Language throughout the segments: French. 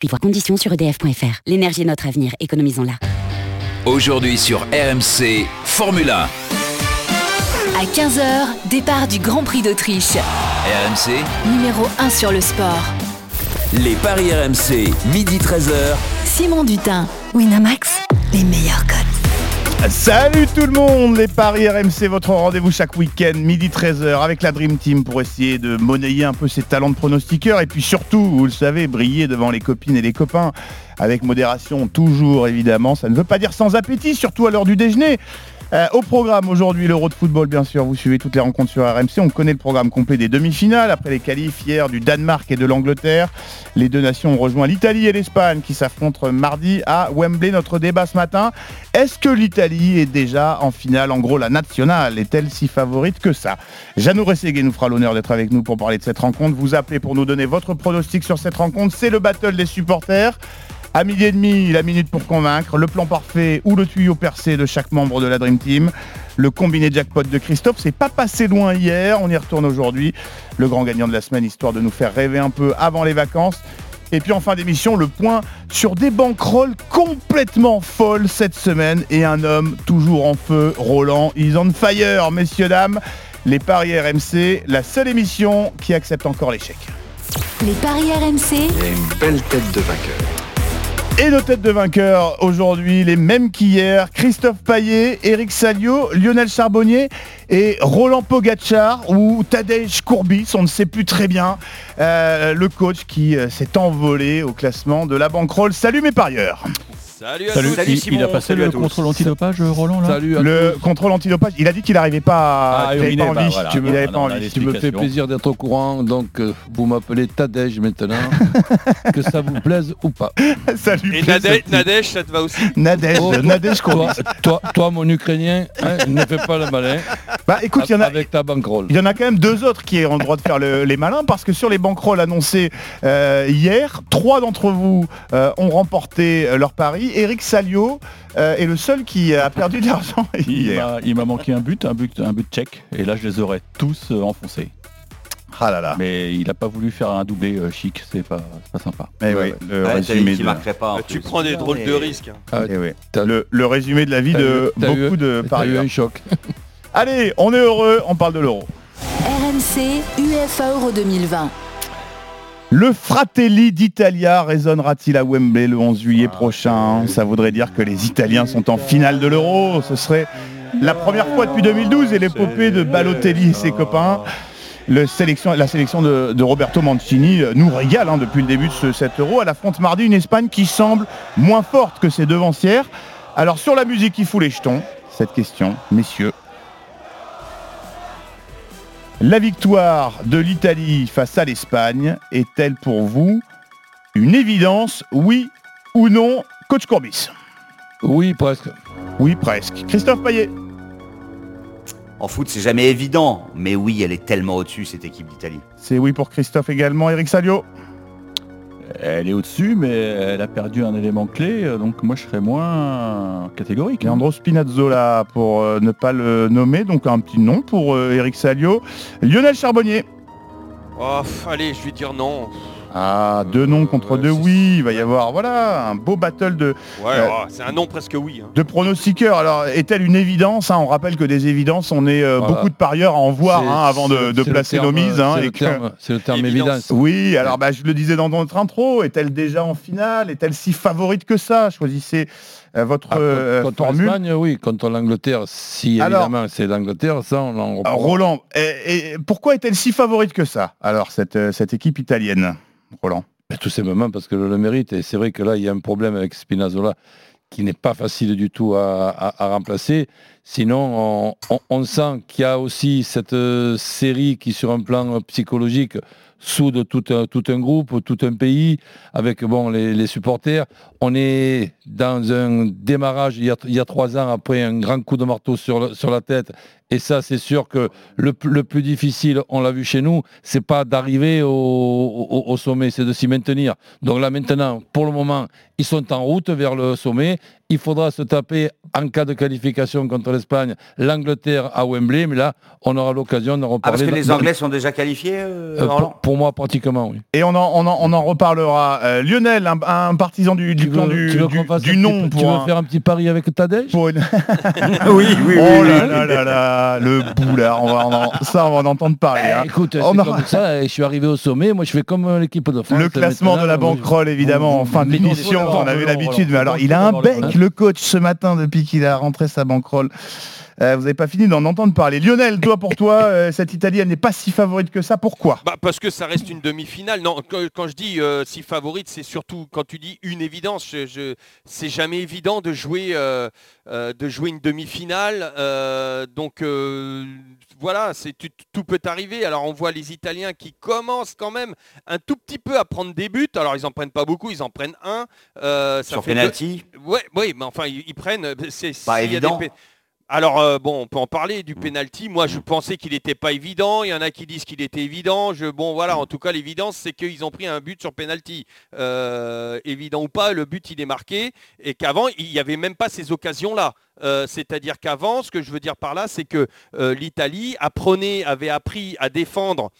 Puis voir conditions sur edf.fr. L'énergie est notre avenir, économisons-la. Aujourd'hui sur RMC, Formule 1. À 15h, départ du Grand Prix d'Autriche. RMC, Numéro 1 sur le sport. les paris RMC, midi 13h. Simon Dutin. Winamax, les meilleurs codes. Salut tout le monde, les Paris RMC, votre rendez-vous chaque week-end, midi 13h, avec la Dream Team pour essayer de monnayer un peu ses talents de pronostiqueur et puis surtout, vous le savez, briller devant les copines et les copains avec modération, toujours évidemment. Ça ne veut pas dire sans appétit, surtout à l'heure du déjeuner. Euh, au programme aujourd'hui, l'Euro de football, bien sûr, vous suivez toutes les rencontres sur RMC. On connaît le programme complet des demi-finales après les qualifs hier du Danemark et de l'Angleterre. Les deux nations ont rejoint l'Italie et l'Espagne qui s'affrontent mardi à Wembley. Notre débat ce matin, est-ce que l'Italie est déjà en finale? En gros, la nationale est-elle si favorite que ça? Janou Rességué nous fera l'honneur d'être avec nous pour parler de cette rencontre. Vous appelez pour nous donner votre pronostic sur cette rencontre. C'est le battle des supporters. À midi et demi, la minute pour convaincre, le plan parfait ou le tuyau percé de chaque membre de la Dream Team. Le combiné jackpot de Christophe, c'est pas passé loin hier, on y retourne aujourd'hui. Le grand gagnant de la semaine, histoire de nous faire rêver un peu avant les vacances. Et puis en fin d'émission, le point sur des banquerolles complètement folles cette semaine et un homme toujours en feu, Roland, is on fire, messieurs, dames. Les Paris RMC, la seule émission qui accepte encore l'échec. Les paris RMC, Il y a une belle tête de vainqueur. Et nos têtes de vainqueurs aujourd'hui, les mêmes qu'hier, Christophe Paillet, Eric Salio, Lionel Charbonnier et Roland Pogachar ou Tadej Courbis, on ne sait plus très bien, euh, le coach qui euh, s'est envolé au classement de la bankroll. Salut mes parieurs Salut à Salut, tous. il, il a passé le contrôle antidopage, Roland là Salut à Le contrôle antidopage, il a dit qu'il n'arrivait pas, Ah, il avait il pas est- envie. bah, voilà. Tu me- il Ah, non, Tu me fais Explication. plaisir d'être au courant, donc euh, vous m'appelez Tadej maintenant, que ça vous plaise ou pas. Salut Et. Nadej, Nadej, ça te va aussi? Nadej, Oh, Nadej Courbis. Toi, toi, toi, mon Ukrainien, hein, ne fais pas le malin Bah écoute, il y en a, avec ta bankroll. Il y en a quand même deux autres qui ont le droit de faire le- les malins parce que sur les banquerolles annoncées euh, hier, trois d'entre vous euh, ont remporté euh, leur pari. Eric Salio euh, est le seul qui a perdu de l'argent Il hier. m'a- il m'a manqué un but, un but, un but tchèque, et là je les aurais tous euh, enfoncés. Ah là là. Mais il n'a pas voulu faire un doublé euh, chic, c'est pas, c'est pas sympa. Eh oui, le Ouais, résumé qui de... marquerait pas. Bah, Tu plus. prends des drôles de risques. hein. Ah, eh oui. T'as- Le, le résumé de la vie de eu- t'as eu- beaucoup de T'as eu parieurs. un choc. Allez, on est heureux, on parle de l'euro. RMC, UEFA Euro 2020. Le Fratelli d'Italia résonnera-t-il à Wembley le 11 juillet prochain Ça voudrait dire que les Italiens sont en finale de l'Euro. Ce serait la première fois depuis 2012 et l'épopée de Balotelli et ses copains. Le sélection, la sélection de, de Roberto Mancini euh, nous régale hein, depuis le début de ce 7 euros. Elle affronte mardi une Espagne qui semble moins forte que ses devancières. Alors sur la musique qui fout les jetons, cette question, messieurs. La victoire de l'Italie face à l'Espagne est-elle pour vous une évidence, oui ou non, coach Courbis? Oui, presque. Oui, presque. Christophe Payet En foot, c'est jamais évident, mais oui, elle est tellement au-dessus, cette équipe d'Italie. C'est oui pour Christophe également. Eric Salio Elle est au-dessus, mais elle a perdu un élément clé, donc moi je serais moins catégorique. hein. Leandro Spinazzola pour euh, ne pas le nommer, donc un petit nom pour euh, Eric Salio. Lionel Charbonnier. Oh, allez, je vais dire non. Ah, deux noms contre Ouais, deux oui. Il va y avoir voilà un beau battle de, Ouais, Euh, oh, c'est un non presque oui. hein. de pronostiqueurs. Alors, est-elle une évidence hein? On rappelle que des évidences, on est euh, Voilà. beaucoup de parieurs à en voir hein, avant de, placer terme- nos mises. hein, C'est le que- terme- c'est le terme Évidence. évidence. Oui, alors bah, je le disais dans notre intro, est-elle déjà en finale? Est-elle si favorite que ça? Choisissez euh, votre Ah, euh, contre formule. l'Espagne, oui. Contre l'Angleterre, si Alors- évidemment c'est l'Angleterre, ça on en Euh, reprend. Roland, et, et pourquoi est-elle si favorite que ça Alors, cette, euh, cette équipe italienne, Roland? Ben, Tout simplement parce que le, le mérite. Et c'est vrai que là, il y a un problème avec Spinazzola qui n'est pas facile du tout à, à- à remplacer. Sinon, on, on- on sent qu'il y a aussi cette euh, série qui, sur un plan psychologique, soude tout un, tout un groupe, tout un pays, avec bon, les, supporters. On est dans un démarrage il y, a, trois ans après un grand coup de marteau sur la tête. Et ça, c'est sûr que le, plus difficile, on l'a vu chez nous, c'est pas d'arriver au, au- au sommet, c'est de s'y maintenir. Donc là maintenant, pour le moment, ils sont en route vers le sommet il faudra se taper en cas de qualification contre l'Espagne, l'Angleterre à Wembley, mais là, on aura l'occasion d'en Ah, reparler. parce que les Anglais sont déjà qualifiés, euh, Euh, pour, pour moi, pratiquement, oui. Et on en, on en, on en reparlera. Euh, Lionel, un, un partisan du, du veux- du, nom pour Tu veux un- faire un petit pari avec Tadej? une- oui, oui, Oh là là là là, le boulard, on va en, ça on va en entendre parler. Eh, hein. Écoute, On aura- comme ça, et je suis arrivé au sommet, moi je fais comme euh, l'équipe de France. Le classement de la Maintenant, banquerolle, évidemment, en fin d'émission, voilà, on avait l'habitude. Mais alors, il a un bec, le coach, ce matin, depuis qu'il a rentré sa banquerolle. Euh, vous n'avez pas fini d'en entendre parler. Lionel, toi, pour toi, euh, cette Italie, elle n'est pas si favorite que ça. Pourquoi? Bah, parce que ça reste une demi-finale. Non, quand, quand je dis euh, si favorite, c'est surtout quand tu dis une évidence. Je, je- c'est jamais évident de jouer, euh, euh, de jouer une demi-finale. euh, donc euh, voilà, c'est tu- tout peut arriver. Alors on voit les Italiens qui commencent quand même un tout petit peu à prendre des buts. Alors ils en prennent pas beaucoup, ils en prennent un. Euh, ça Sur fait deux- penalty Ouais, oui, mais enfin ils, ils prennent. C'est Pas s'il y a des évident. Alors euh, bon, on peut en parler du penalty. Moi, je pensais qu'il n'était pas évident. Il y en a qui disent qu'il était évident. Je, bon, voilà. En tout cas, l'évidence, c'est qu'ils ont pris un but sur penalty. Euh, évident ou pas, le but il est marqué et qu'avant il n'y avait même pas ces occasions-là. Euh, C'est-à-dire qu'avant, ce que je veux dire par là, c'est que l'Italie apprenait, avait appris à défendre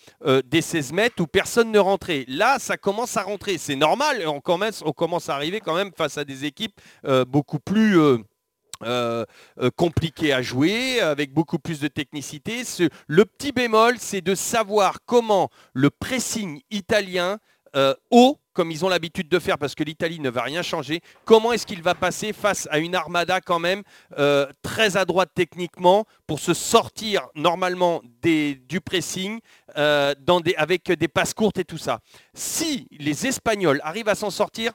des 16 mètres où personne ne rentrait. Là, ça commence à rentrer. C'est normal. On commence, à arriver quand même face à des équipes beaucoup plus euh, euh, compliqué à jouer, avec beaucoup plus de technicité. Le petit bémol, c'est de savoir comment le pressing italien euh, haut, comme ils ont l'habitude de faire, parce que l'Italie ne va rien changer, comment est-ce qu'il va passer face à une armada quand même très à droite techniquement pour se sortir normalement du pressing avec des passes courtes et tout ça. Si les Espagnols arrivent à s'en sortir,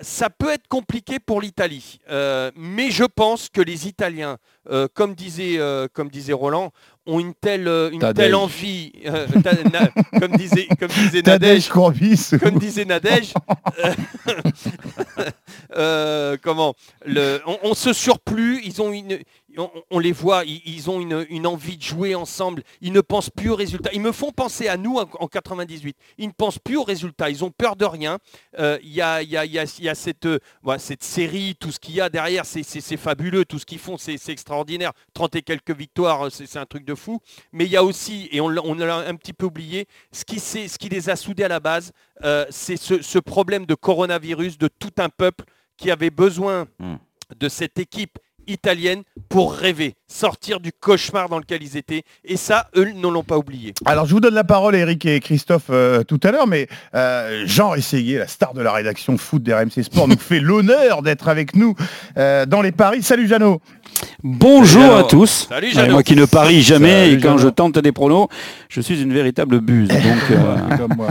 ça peut être compliqué pour l'Italie, Euh, mais je pense que les Italiens, euh, comme, disait, euh, comme disait Roland, ont une telle, une telle envie, na- comme disait, comme disait Nadège, comme disait Nadège, comment le, on, on se surplus, ils ont une, on, on les voit, ils, ils ont une, une envie de jouer ensemble. Ils ne pensent plus aux résultats. Ils me font penser à nous en, en 98. Ils ne pensent plus aux résultats. Ils ont peur de rien. Euh, Il y, a, il y a- il y a- il y a cette, euh, voilà, cette série, tout ce qu'il y a derrière, c'est- fabuleux. Tout ce qu'ils font, c'est extraordinaire. 30 et quelques victoires, c'est un truc de fou. Mais il y a aussi, et on l'a on l'a un petit peu oublié, ce qui, s'est- ce qui les a soudés à la base, euh, c'est ce, ce problème de coronavirus de tout un peuple qui avait besoin Hmm. de cette équipe italienne pour rêver, sortir du cauchemar dans lequel ils étaient. Et ça, eux ne l'ont pas oublié. Alors, je vous donne la parole, Eric et Christophe, euh, tout à l'heure, mais euh, Jean Essayé, la star de la rédaction foot d'RMC Sport, nous fait l'honneur d'être avec nous euh, dans les paris. Salut Jeannot Bonjour à tous. Salut, Ouais, moi qui ne parie jamais Salut, et quand Jeannot. je tente des pronos, je suis une véritable buse. Donc, euh, Comme moi.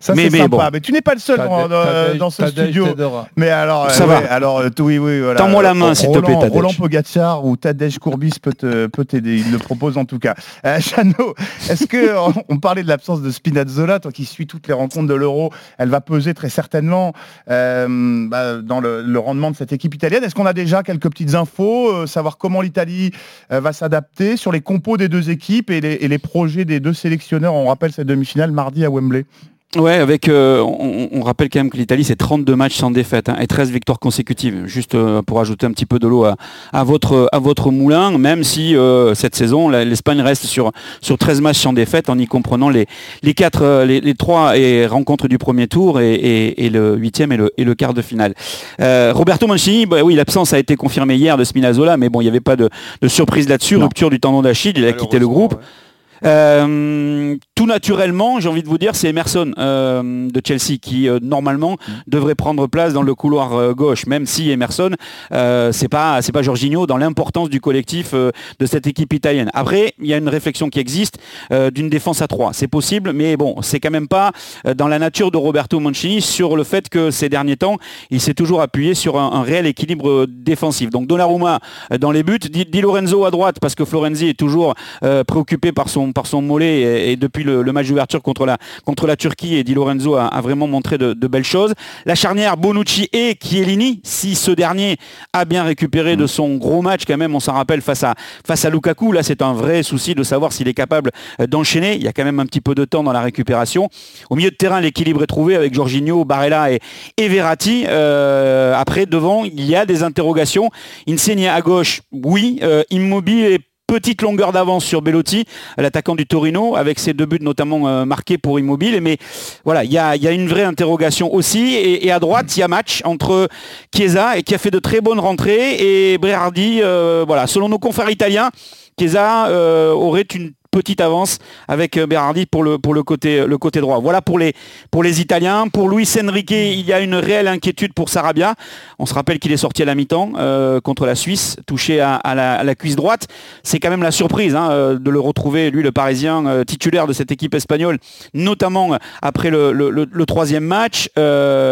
Ça, Mais- c'est mais sympa. bon. Mais tu n'es pas le seul dans, dans- Tadej- dans ce studio. Mais alors, Ça euh, va. ouais, alors euh, oui, oui, voilà. Tends-moi la main, s'il te Roland- plaît, Tadej. Roland Pogacar ou Tadej Courbis peut te- peut t'aider. Il le propose en tout cas. Euh, Jeannot, est-ce que on- on parlait de l'absence de Spinazzola, toi qui suis toutes les rencontres de l'Euro, elle va peser très certainement euh, bah, dans le, le rendement de cette équipe italienne. Est-ce qu'on a déjà quelques petites infos, euh, savoir comment l'Italie euh, va s'adapter sur les compos des deux équipes et les, et les projets des deux sélectionneurs On rappelle cette demi-finale mardi à Wembley. Ouais, avec, euh, on, on rappelle quand même que l'Italie, c'est 32 matchs sans défaite hein, et 13 victoires consécutives. Juste euh, pour ajouter un petit peu de l'eau à, à votre, à votre moulin, même si euh, cette saison, l'Espagne reste sur, sur 13 matchs sans défaite en y comprenant les, les, quatre, euh, les, les trois et rencontres du premier tour et, et- et le huitième et le, et le quart de finale. Euh, Roberto Mancini, bah oui, l'absence a été confirmée hier de Spinazzola, mais bon, il n'y avait pas de, de surprise là-dessus. Rupture du tendon d'Achille, il a quitté le groupe. ouais. Tout naturellement, j'ai envie de vous dire, c'est Emerson euh, de Chelsea qui euh, normalement devrait prendre place dans le couloir euh, gauche, même si Emerson, c'est pas c'est pas Jorginho dans l'importance du collectif de cette équipe italienne. Après, il y a une réflexion qui existe d'une défense à 3. C'est possible, mais bon, c'est quand même pas dans la nature de Roberto Mancini sur le fait que ces derniers temps, il s'est toujours appuyé sur un, un réel équilibre défensif. Donc Donnarumma dans les buts, Di, Di Lorenzo à droite parce que Florenzi est toujours préoccupé par son, par son mollet et, et depuis le le, le match d'ouverture contre la, contre la Turquie et Di Lorenzo a, a vraiment montré de, de belles choses. La charnière Bonucci et Chiellini, si ce dernier a bien récupéré de son gros match quand même, on s'en rappelle face à, face à Lukaku, là c'est un vrai souci de savoir s'il est capable d'enchaîner. Il y a quand même un petit peu de temps dans la récupération. Au milieu de terrain, l'équilibre est trouvé avec Jorginho, Barella et, et Verratti. Euh, après, devant, il y a des interrogations. Insigne à gauche, oui. Euh, immobile et petite longueur d'avance sur Bellotti, l'attaquant du Torino, avec ses deux buts notamment euh, marqués pour Immobile. Mais voilà, il y a, une vraie interrogation aussi. Et, à droite, il y a match entre Chiesa, et qui a fait de très bonnes rentrées, et Berardi. euh, voilà, selon nos confrères italiens, Chiesa euh, aurait une petite avance avec euh, Berardi pour le, pour le, côté, le côté droit. Voilà pour les, pour les Italiens. Pour Luis Enrique, il y a une réelle inquiétude pour Sarabia. On se rappelle qu'il est sorti à la mi-temps euh, contre la Suisse, touché à, la, à la cuisse droite. C'est quand même la surprise hein, euh, de le retrouver, lui, le Parisien, titulaire de cette équipe espagnole, notamment après le, le- troisième match.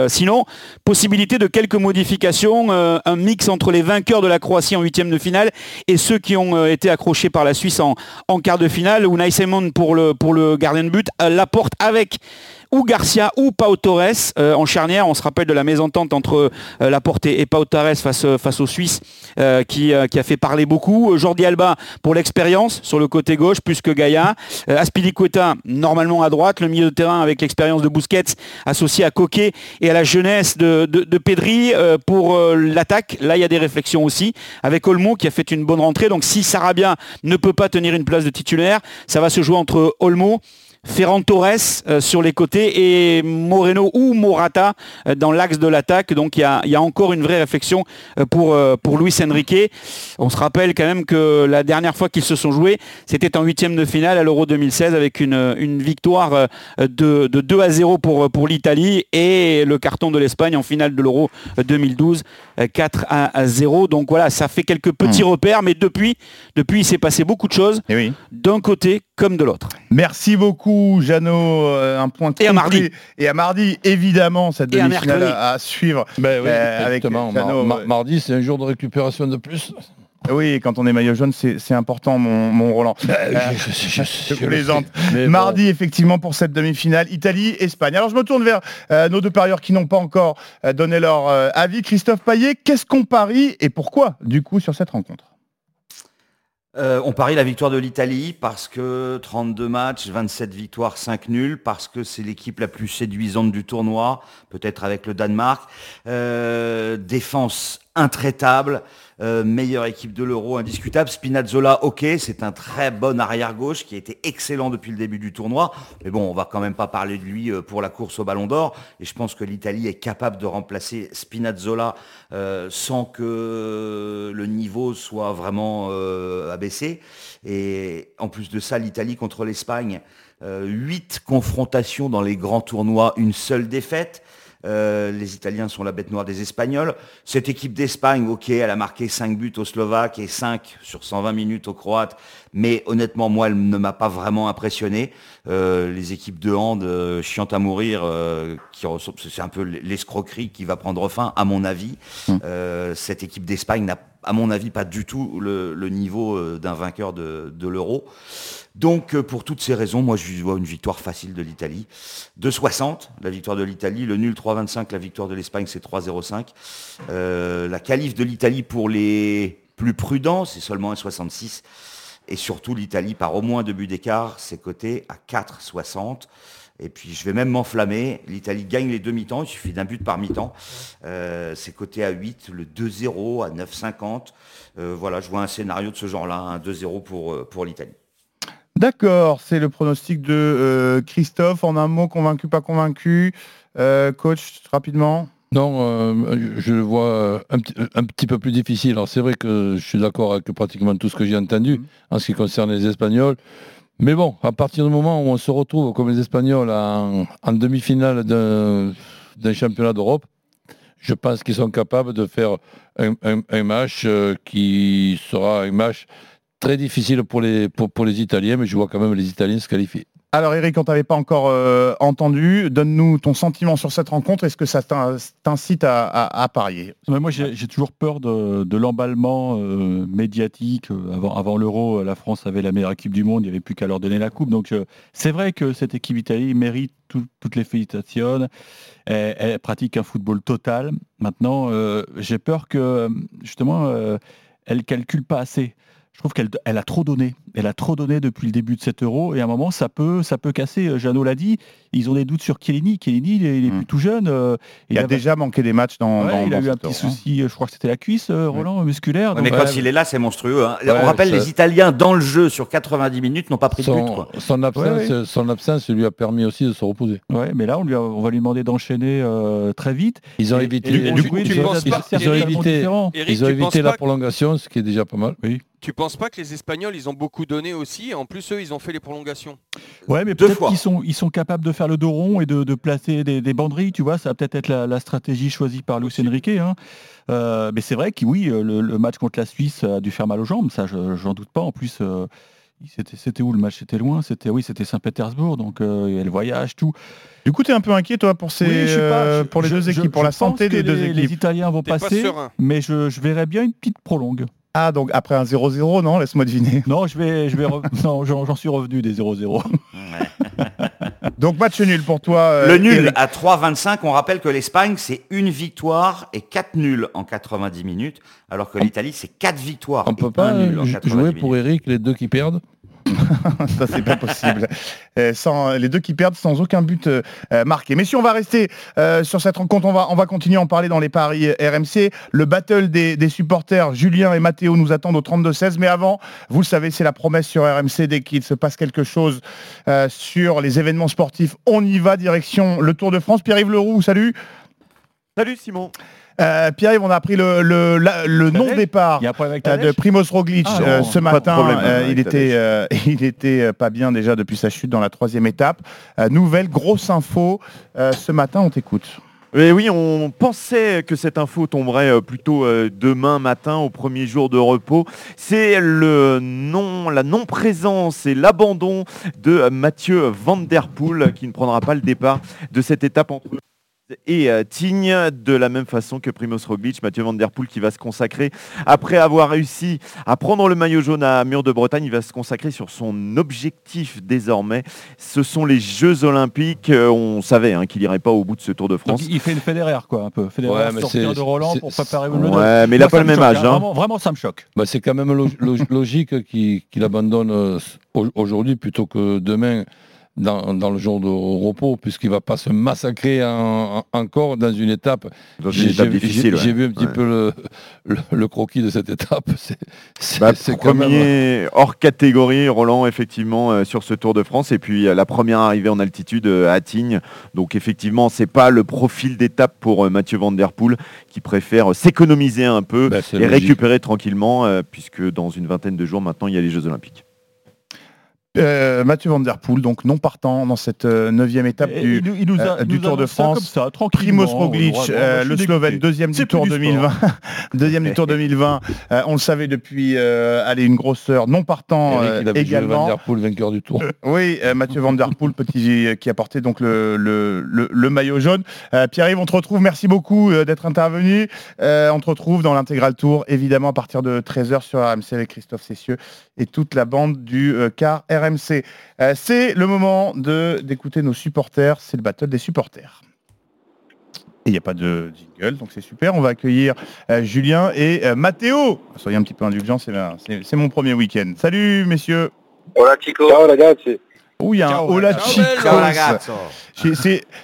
Sinon, possibilité de quelques modifications, un mix entre les vainqueurs de la Croatie en huitième de finale et ceux qui ont été accrochés par la Suisse en, en quart de finale. Unai Simon pour le, pour le gardien de but, euh, Laporte avec ou Garcia ou Pau Torres euh, en charnière. On se rappelle de la mésentente entre euh, Laporte et, Pau Torres face, euh, face aux Suisses euh, qui, qui a fait parler beaucoup. Jordi Alba pour l'expérience sur le côté gauche plus que Gaïa. Aspilicueta normalement à droite. Le milieu de terrain avec l'expérience de Busquets associé à Coquet et à la jeunesse de, de, de Pedri pour l'attaque. Là il y a des réflexions aussi avec Olmo qui a fait une bonne rentrée. Donc si Sarabia ne peut pas tenir une place de titulaire, ça va se jouer entre Olmo, Ferran Torres euh, sur les côtés et Moreno ou Morata euh, dans l'axe de l'attaque. Donc il y a, il y a encore une vraie réflexion euh, pour, pour Luis Enrique. On se rappelle quand même que la dernière fois qu'ils se sont joués, c'était en huitième de finale à l'Euro 2016 avec une, une victoire de, de 2 à 0 pour, pour l'Italie et le carton de l'Espagne en finale de l'Euro 2012, euh, 4 à 0. Donc voilà, ça fait quelques petits repères, mais depuis, depuis il s'est passé beaucoup de choses, Eh oui. d'un côté comme de l'autre. Merci beaucoup, Jeannot. Euh, Un point Et à complet. mardi. Et à mardi, évidemment, cette demi-finale à, à suivre. Ben oui, Euh, avec exactement. Mar- Jeannot, mar- mardi, c'est un jour de récupération de plus. Oui, quand on est maillot jaune, c'est important, mon, mon Roland. Euh, je, je- je- je je le plaisante. bon, Mardi, effectivement, pour cette demi-finale, Italie-Espagne. Alors, je me tourne vers euh, nos deux parieurs qui n'ont pas encore euh, donné leur euh, avis. Christophe Paillet, qu'est-ce qu'on parie et pourquoi, du coup, sur cette rencontre? Euh, on parie la victoire de l'Italie parce que 32 matchs, 27 victoires, 5 nuls, parce que c'est l'équipe la plus séduisante du tournoi, peut-être avec le Danemark. Euh, défense intraitable, euh, meilleure équipe de l'Euro, indiscutable. Spinazzola, ok, c'est un très bon arrière-gauche qui a été excellent depuis le début du tournoi. Mais bon, on va quand même pas parler de lui euh, pour la course au Ballon d'Or. Et je pense que l'Italie est capable de remplacer Spinazzola euh, sans que le niveau soit vraiment abaissé. Et en plus de ça, l'Italie contre l'Espagne, huit confrontations dans les grands tournois, une seule défaite. Euh, les Italiens sont la bête noire des Espagnols. Cette équipe d'Espagne, ok, elle a marqué 5 buts aux Slovaques et 5 sur 120 minutes aux Croates, mais honnêtement, moi, elle ne m'a pas vraiment impressionné. Euh, les équipes de hand, euh, chiantes à mourir, euh, qui c'est un peu l'escroquerie qui va prendre fin, à mon avis. Euh, cette équipe d'Espagne n'a, à mon avis, pas du tout le, le niveau d'un vainqueur de, de l'Euro. Donc, pour toutes ces raisons, moi, je vois une victoire facile de l'Italie. 2,60, la victoire de l'Italie. Le nul 3,25, la victoire de l'Espagne, c'est 3,05. Euh, la qualif de l'Italie pour les plus prudents, c'est seulement 1,66. Et surtout, l'Italie, par au moins deux buts d'écart, c'est coté à 4,60. Et puis, je vais même m'enflammer. L'Italie gagne les deux mi-temps. Il suffit d'un but par mi-temps. Euh, c'est coté à 8. Le 2-0 à 9,50. Euh, voilà, je vois un scénario de ce genre-là. Un 2-0 pour, euh, pour l'Italie. D'accord, c'est le pronostic de euh, Christophe. En un mot, convaincu, pas convaincu. Euh, coach, rapidement. Non, euh, je le vois un, petit- un petit peu plus difficile. Alors c'est vrai que je suis d'accord avec pratiquement tout ce que j'ai entendu en ce qui concerne les Espagnols. Mais bon, à partir du moment où on se retrouve comme les Espagnols en, en demi-finale d'un d'un championnat d'Europe, je pense qu'ils sont capables de faire un, un- un match euh, qui sera un match très difficile pour les, pour, pour les Italiens, mais je vois quand même les Italiens se qualifier. Alors Eric, on t'avait pas encore euh, entendu. Donne-nous ton sentiment sur cette rencontre. Est-ce que ça t'in- t'incite à, parier moi, j'ai toujours peur de, l'emballement euh, médiatique. Euh, Avant, l'Euro, la France avait la meilleure équipe du monde. Il n'y avait plus qu'à leur donner la coupe. Donc, c'est vrai que cette équipe italienne mérite tout- toutes les félicitations. Elle, pratique un football total. Maintenant, j'ai peur que, justement, elle calcule pas assez. Je trouve qu'elle elle a trop donné. Elle a trop donné depuis le début de cet euro. Et à un moment, ça peut, ça peut casser. Euh, Jeannot l'a dit. Ils ont des doutes sur Chiellini. Chiellini, il est, il est Mm. plus tout jeune. euh, Il a déjà manqué des matchs dans. Ouais, dans- il a dans eu un petit hein. souci, euh, je crois que c'était la cuisse, euh, Roland, musculaire. Mais quand Ouais, il est là, c'est monstrueux. hein. Ouais, On rappelle, les Italiens dans le jeu sur 90 minutes n'ont pas pris de but. Son, quoi. son absence, Ouais, son absence lui a permis aussi de se reposer. Ouais, mais là, on, lui a- on va lui demander d'enchaîner euh, très vite. Ils ont Et- évité, la prolongation, ce qui est déjà pas mal. Oui. Tu penses pas que les Espagnols, ils ont beaucoup donné aussi En plus, eux, ils ont fait les prolongations. Ouais, mais peut-être qu'ils sont, ils sont capables de faire le dos rond et de, de placer des, des banderilles, tu vois, ça va peut-être être la, la stratégie choisie par Luis Enrique. hein. Euh, mais c'est vrai que oui, le, le match contre la Suisse a dû faire mal aux jambes, ça, je- j'en doute pas. En plus, euh, c'était, c'était où le match? C'était loin, c'était oui, c'était Saint-Pétersbourg, donc euh, il y a le voyage, tout. Du coup, tu es un peu inquiet, toi, pour, ces, Oui, pas- euh, je- pour les je- deux je- équipes, pour je la santé des deux les, les équipes. Italiens vont passer, mais je, je verrais bien une petite prolongue. Ah, donc après un 0-0, non Laisse-moi deviner. Non, je vais, je vais, re- non, j'en, j'en suis revenu des 0-0. Donc match nul pour toi. euh, Le nul Eric. à 3,25, on rappelle que l'Espagne, c'est une victoire et 4 nuls en 90 minutes, alors que l'Italie, c'est 4 victoires On et peut pas un nul en 90 jouer minutes. pour Eric les deux qui perdent? Ça, c'est pas possible. Euh, sans, les deux qui perdent sans aucun but euh, euh, marqué. Mais si on va rester sur cette rencontre, on va, on va continuer à en parler dans les paris RMC. Le battle des, des supporters, Julien et Mathéo nous attendent au 32-16. Mais avant, vous le savez, c'est la promesse sur RMC. Dès qu'il se passe quelque chose sur les événements sportifs, on y va, direction le Tour de France. Pierre-Yves Leroux, salut. Salut Simon. Euh, Pierre-Yves, on a appris le, le, la- le Ta non départ euh, de Primoz Roglic Ah, euh, ce matin. problème, euh, il, ta était, neige. il était pas bien déjà depuis sa chute dans la troisième étape. Euh, nouvelle grosse info euh, ce matin, on t'écoute. Et oui, on pensait que cette info tomberait plutôt demain matin au premier jour de repos. C'est le non, la non-présence et l'abandon de Mathieu Van Der Poel qui ne prendra pas le départ de cette étape entre et euh, Tignes, de la même façon que Primoz Roglic, Mathieu Van Der Poel qui va se consacrer, après avoir réussi à prendre le maillot jaune à Mur de Bretagne, il va se consacrer sur son objectif désormais. Ce sont les Jeux Olympiques. Euh, on savait hein, qu'il n'irait pas au bout de ce Tour de Donc, France. il fait une Federer, quoi, un peu. Ouais, mais sortir de Roland pour préparer le Ouais, mais il n'a pas le me même choque, âge. hein. Vraiment, vraiment, ça me choque. Bah, c'est quand même lo- lo- logique qu'il abandonne euh, au- aujourd'hui plutôt que demain dans, dans le jour de repos, puisqu'il va pas se massacrer en- en- encore dans une étape. J'ai difficile. j'ai ouais. vu un petit Ouais. peu le, le, le croquis de cette étape. C'est Bah, même... premier hors catégorie, Roland, effectivement, euh, sur ce Tour de France. Et puis euh, la première arrivée en altitude euh, à Tignes. Donc effectivement, c'est pas le profil d'étape pour Mathieu Van Der Poel qui préfère s'économiser un peu Bah, et logique. récupérer tranquillement, puisque dans une vingtaine de jours maintenant, il y a les Jeux Olympiques. Euh, Mathieu Van Der Poel, donc non partant dans cette euh, neuvième étape Et du, il, nous- il nous a, euh, du il nous Tour de France. Comme ça. Primoz Roglic, euh, je le Slovène, deuxième du Tour du 2020. deuxième du Tour 2020. Euh, on le savait depuis euh, allez, une grosse heure, non partant joué Van également. Der Poel vainqueur du Tour. Euh, oui, euh, Mathieu Van Der Poel, petit euh, qui a porté donc le, le, le, le maillot jaune. Euh, Pierre-Yves, on te retrouve. Merci beaucoup euh, d'être intervenu. Euh, on te retrouve dans l'intégral tour, évidemment à partir de 13h sur RMC avec Christophe Cessieux et toute la bande du euh, car RMC. Euh, c'est le moment de d'écouter nos supporters. C'est le battle des supporters. Et il n'y a pas de jingle, donc c'est super. On va accueillir euh, Julien et euh, Mathéo. Soyez un petit peu indulgents, c'est ma- c'est c'est mon premier week-end. Salut messieurs. Hola Chico. Ciao ragazzi. Oh, il y a un Ciao, Hola ciao, Chicos. bello. Ciao ragazzo.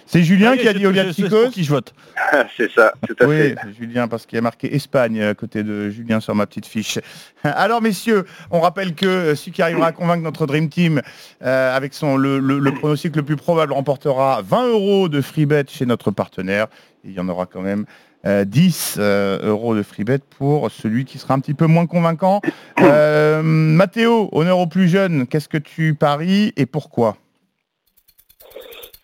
C'est- Julien qui a dit Hola je sais Chicos pour qui je vote. C'est ça, tout à Oui, fait. c'est Julien, parce qu'il y a marqué Espagne à côté de Julien sur ma petite fiche. Alors, messieurs, on rappelle que euh, celui qui arrivera à convaincre notre Dream Team euh, avec son, le, le- le pronostic le plus probable remportera 20 euros de free bet chez notre partenaire. Et il y en aura quand même euh, 10 euh, euros de free bet pour celui qui sera un petit peu moins convaincant. Euh, Mathéo, honneur au plus jeune, qu'est-ce que tu paries et pourquoi?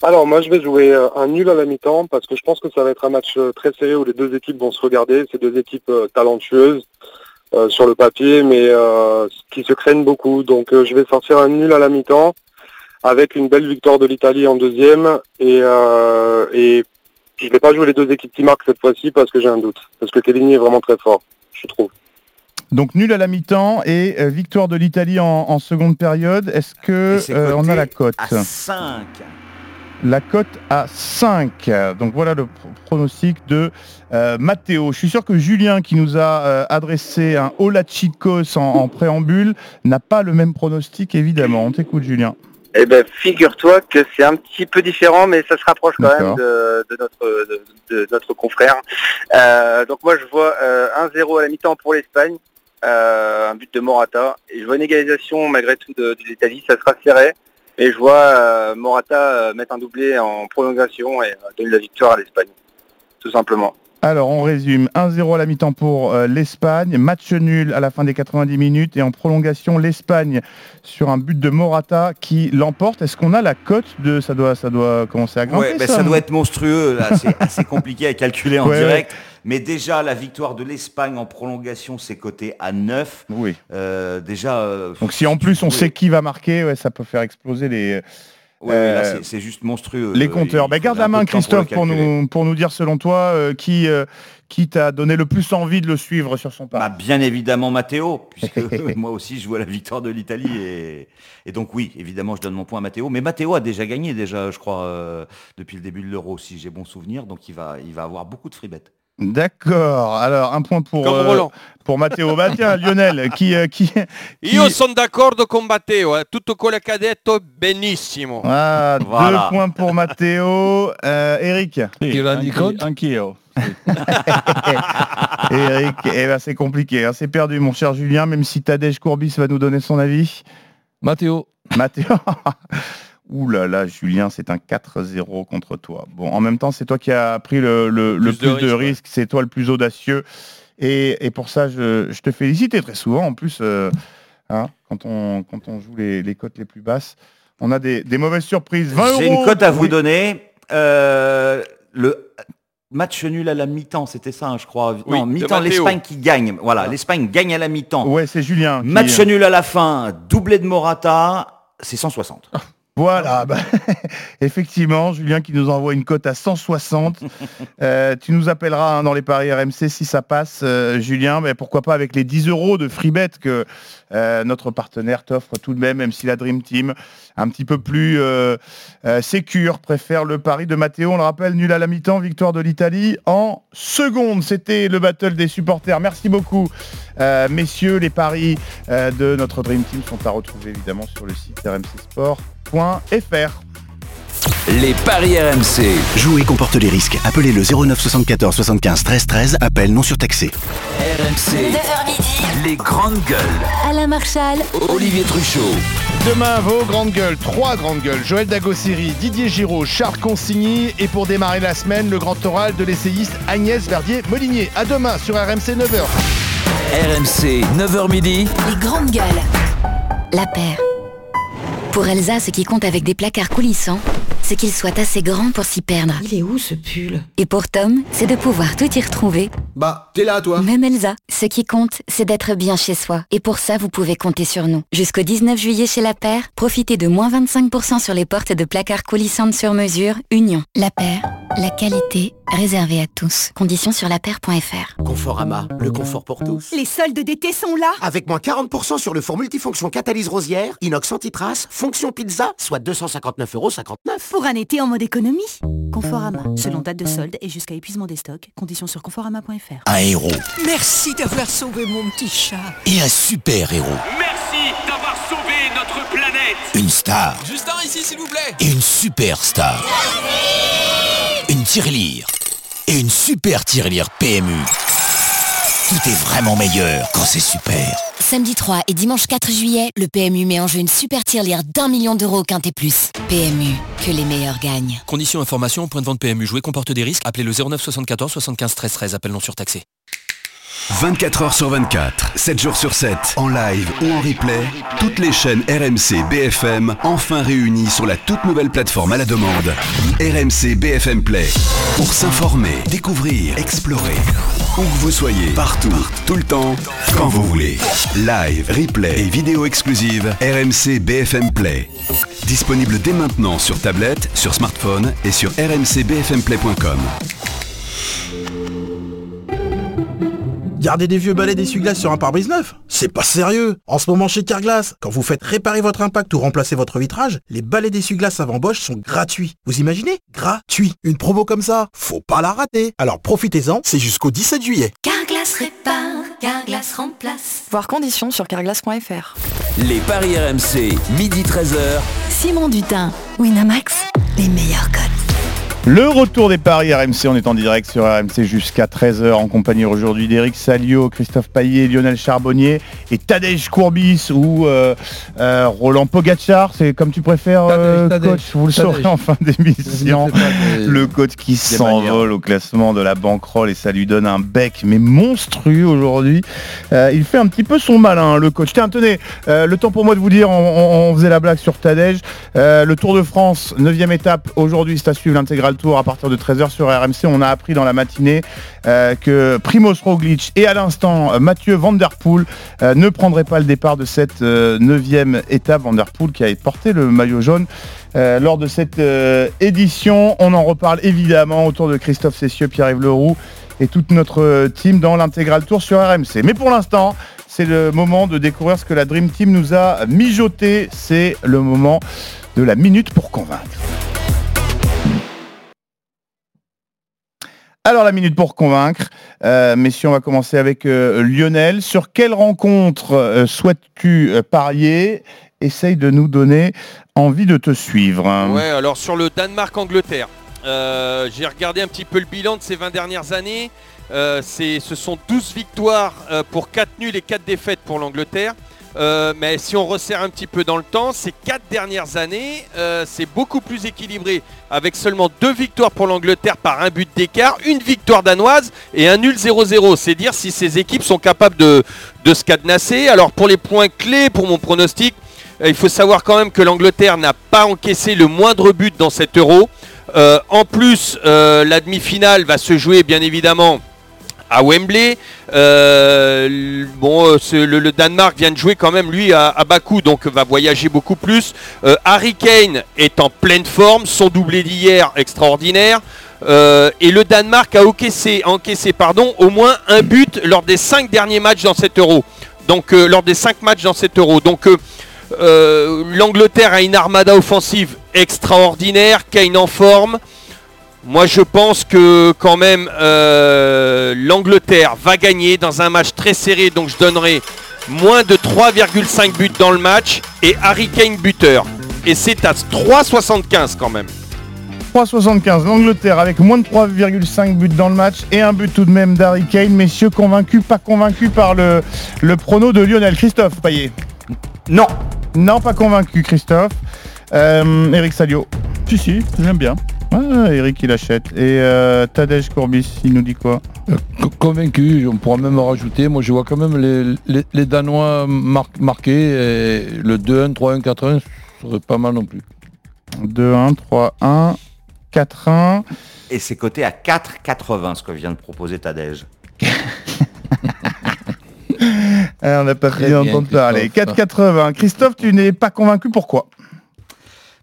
Alors moi je vais jouer euh, un nul à la mi-temps parce que je pense que ça va être un match euh, très serré où les deux équipes vont se regarder. C'est deux équipes euh, talentueuses euh, sur le papier mais euh, qui se craignent beaucoup. Donc euh, je vais sortir un nul à la mi-temps avec une belle victoire de l'Italie en deuxième. Et, euh, et je vais pas jouer les deux équipes qui marquent cette fois-ci parce que j'ai un doute. Parce que Kellini est vraiment très fort, je trouve. Donc nul à la mi-temps et euh, victoire de l'Italie en, en seconde période. Est-ce que euh, on a la cote? À 5. La cote à 5. Donc voilà le pro- pronostic de euh, Matteo. Je suis sûr que Julien, qui nous a euh, adressé un Hola Chicos en, en préambule, n'a pas le même pronostic, évidemment. On t'écoute, Julien. Eh ben, figure-toi que c'est un petit peu différent, mais ça se rapproche quand même de, de notre, de, de notre confrère. Euh, donc moi, je vois euh, 1-0 à la mi-temps pour l'Espagne, euh, un but de Morata, et je vois une égalisation malgré tout de, de l'Italie. Ça sera serré, et je vois euh, Morata euh, mettre un doublé en prolongation et euh, donner la victoire à l'Espagne, tout simplement. Alors, on résume. 1-0 à la mi-temps pour euh, l'Espagne. Match nul à la fin des 90 minutes. Et en prolongation, l'Espagne sur un but de Morata qui l'emporte. Est-ce qu'on a la cote de... Ça doit, ça doit commencer à grimper, Ouais, ben, ça, doit être monstrueux, c'est assez compliqué à calculer en Ouais, direct. Mais déjà, la victoire de l'Espagne en prolongation, c'est coté à 9. Oui. Euh, déjà. euh, Donc si en plus on sait qui va marquer, ouais, ça peut faire exploser les... ouais, euh, c'est- juste monstrueux. Les Euh, compteurs. Bah, faut garde la main, pour Christophe, pour, nous, pour nous dire, selon toi, euh, qui, euh, qui t'a donné le plus envie de le suivre sur son Bah, pari bien évidemment Matteo, puisque moi aussi je vois la victoire de l'Italie et, et donc oui, évidemment je donne mon point à Matteo. Mais Matteo a déjà gagné déjà, je crois, depuis le début de l'Euro, si j'ai bon souvenir, donc il va, il va avoir beaucoup de free bet. D'accord. Alors, un point pour, euh, pour Matteo. Bah, tiens, Lionel, qui... euh, qui, qui- Io sono d'accordo con Matteo, eh. tutto quello che ha detto benissimo. Ah, Voilà. Deux points pour Matteo. Euh, Eric Il a dit compte Anch'io. Eric, eh ben, c'est compliqué. hein. C'est perdu, mon cher Julien, même si Tadej Courbis va nous donner son avis. Matteo. Matteo. Ouh là là, Julien, c'est un 4-0 contre toi. Bon, en même temps, c'est toi qui as pris le, le- le Plus de plus de risques, ouais. c'est toi le plus audacieux. Et, et pour ça, je, je te félicite. Et très souvent, en plus, euh, hein, quand, on, quand on joue les, les cotes les plus basses, on a des, des mauvaises surprises. 20 J'ai une cote à vous Oui. donner. Euh, le match nul à la mi-temps, c'était ça, hein, je crois. Oui, non, mi-temps, l'Espagne qui gagne. Voilà, l'Espagne gagne à la mi-temps. Ouais, c'est Julien. qui- Match nul à la fin, doublé de Morata, c'est 160. Voilà, bah, effectivement, Julien qui nous envoie une cote à 160. Euh, tu nous appelleras hein, dans les paris RMC si ça passe, euh, Julien. Mais pourquoi pas avec les 10 euros de free bet que euh, notre partenaire t'offre tout de même, même si la Dream Team, un petit peu plus euh, euh, sécure, préfère le pari de Matteo. On le rappelle, nul à la mi-temps, victoire de l'Italie en seconde. C'était le battle des supporters. Merci beaucoup, messieurs. Les paris de notre Dream Team sont à retrouver évidemment sur le site rmcsport.fr. Les paris RMC. Jouer comporte les risques. Appelez le 09 74 75 13 13. Appel non surtaxé. RMC. 9h midi. Les grandes gueules. Alain Marchal, Olivier Truchot. Demain, vos grandes gueules, trois grandes gueules, Joël Dagossiri, Didier Giraud, Charles Consigny et pour démarrer la semaine, le grand oral de l'essayiste Agnès Verdier-Molinier. À demain sur RMC 9h. RMC, 9h midi. les grandes gueules. La paire. Pour Elsa, ce qui compte avec des placards coulissants, c'est qu'ils soient assez grands pour s'y perdre. Il est où ce pull? Et pour Tom, c'est de pouvoir tout y retrouver. Bah, t'es là toi Même Elsa. Ce qui compte, c'est d'être bien chez soi. Et pour ça, vous pouvez compter sur nous. Jusqu'au 19 juillet chez La Paire, profitez de moins 25% sur les portes de placards coulissantes sur mesure Union. La Paire, la qualité réservée à tous. Conditions sur lapaire.fr. Conforama, le confort pour tous. Les soldes d'été sont là Avec moins 40% sur le four multifonction catalyse rosière, inox anti-trace, fonction pizza, soit 259,59€. Pour un été en mode économie. Conforama, selon date de solde et jusqu'à épuisement des stocks. Conditions sur conforama.fr. Un héros Merci d'avoir sauvé mon petit chat. et un super héros. Merci d'avoir sauvé notre planète Une star Juste un ici, s'il vous plaît et une super star. Une tirelire et une super tirelire PMU. Tout est vraiment meilleur quand c'est super. Samedi 3 et dimanche 4 juillet, le PMU met en jeu une super tirelire d'un million d'euros quintet plus. PMU, que les meilleurs gagnent. Conditions information, point de vente PMU. Jouer comporte des risques. Appelez le 09 74 75 13 13. Appel non surtaxé. 24 heures sur 24, 7 jours sur 7, en live ou en replay, toutes les chaînes RMC BFM enfin réunies sur la toute nouvelle plateforme à la demande, RMC BFM Play. Pour s'informer, découvrir, explorer. Où que vous soyez, partout, tout le temps, quand vous voulez. Live, replay et vidéo exclusive, RMC BFM Play. Disponible dès maintenant sur tablette, sur smartphone et sur rmcbfmplay.com. Garder des vieux balais d'essuie-glace sur un pare-brise neuf C'est pas sérieux En ce moment chez Carglass, quand vous faites réparer votre impact ou remplacer votre vitrage, les balais d'essuie-glace avant Bosch sont gratuits. Vous imaginez? Gratuit Une promo comme ça, faut pas la rater Alors profitez-en, c'est jusqu'au 17 juillet. Carglass répare, Carglass remplace. Voir conditions sur carglass.fr. Les paris RMC, midi 13h. Simon Dutin. Winamax, les meilleurs codes. Le retour des paris RMC, on est en direct sur RMC jusqu'à 13h en compagnie aujourd'hui d'Éric Salio, Christophe Paillet, Lionel Charbonnier et Tadej Courbis ou euh, euh, Roland Pogachar, c'est comme tu préfères euh, Tadej, coach, vous le saurez en fin d'émission. Le coach qui s'envole au classement de la banquerolle et ça lui donne un bec mais monstrueux aujourd'hui. Il fait un petit peu son malin le coach. Tiens tenez, le temps pour moi de vous dire, on, on- on faisait la blague sur Tadej. Le Tour de France, 9 étape, aujourd'hui c'est à suivre l'intégral tour à partir de 13h sur RMC. On a appris dans la matinée euh, que Primoz Roglic et à l'instant euh, Mathieu Van euh, ne prendraient pas le départ de cette 9 étape. Van Der Poel qui a porté le maillot jaune lors de cette édition. On en reparle évidemment autour de Christophe Cessieux, Pierre-Yves Leroux et toute notre team dans l'intégral tour sur RMC. Mais pour l'instant, c'est le moment de découvrir ce que la Dream Team nous a mijoté. C'est le moment de la minute pour convaincre. Alors la minute pour convaincre, Euh, messieurs, on va commencer avec euh, Lionel. Sur quelle rencontre euh, souhaites-tu parier? Essaye de nous donner envie de te suivre. Ouais, alors sur le Danemark-Angleterre, j'ai regardé un petit peu le bilan de ces 20 dernières années. Ce sont 12 victoires pour 4 nuls et 4 défaites pour l'Angleterre. Euh, mais si on resserre un petit peu dans le temps, ces 4 dernières années, euh, c'est beaucoup plus équilibré. Avec seulement 2 victoires pour l'Angleterre par un but d'écart, une victoire danoise et un nul 0-0. C'est dire si ces équipes sont capables de, se cadenasser. Alors pour les points clés pour mon pronostic, euh, il faut savoir quand même que l'Angleterre n'a pas encaissé le moindre but dans cet euro. En plus, la demi-finale va se jouer bien évidemment à Wembley. Euh, euh, le, Danemark vient de jouer quand même lui à, Bakou, donc va voyager beaucoup plus. Euh, Harry Kane est en pleine forme, son doublé d'hier extraordinaire. Et le Danemark a encaissé, au moins un but lors des cinq derniers matchs dans cet euro. Donc lors des cinq matchs dans cet euro. Donc l'Angleterre a une armada offensive extraordinaire, Kane en forme. Moi, je pense que quand même euh, l'Angleterre va gagner dans un match très serré, donc je donnerai moins de 3,5 buts dans le match et Harry Kane buteur. Et c'est à 3,75 quand même. 3,75 l'Angleterre avec moins de 3,5 buts dans le match et un but tout de même d'Harry Kane. Messieurs, convaincus, pas convaincus par le, le prono de Lionel. Christophe Payet Non. Non, pas convaincu, Christophe. Euh, Eric Salio Si, si, j'aime bien. Ah, Eric, il achète. Et euh, Tadej Courbis, il nous dit quoi? Co- Convaincu, on pourra même rajouter. Moi, je vois quand même les, les- les Danois mar- marqués. Et le 2-1, 3-1, 4-1 serait pas mal non plus. 2-1, 3-1, 4-1. Et c'est coté à 4,80 ce que vient de proposer Tadej. Ah, on n'a pas Très bien, d'entendre parler. Christophe. 4,80. Christophe, tu n'es pas convaincu, pourquoi?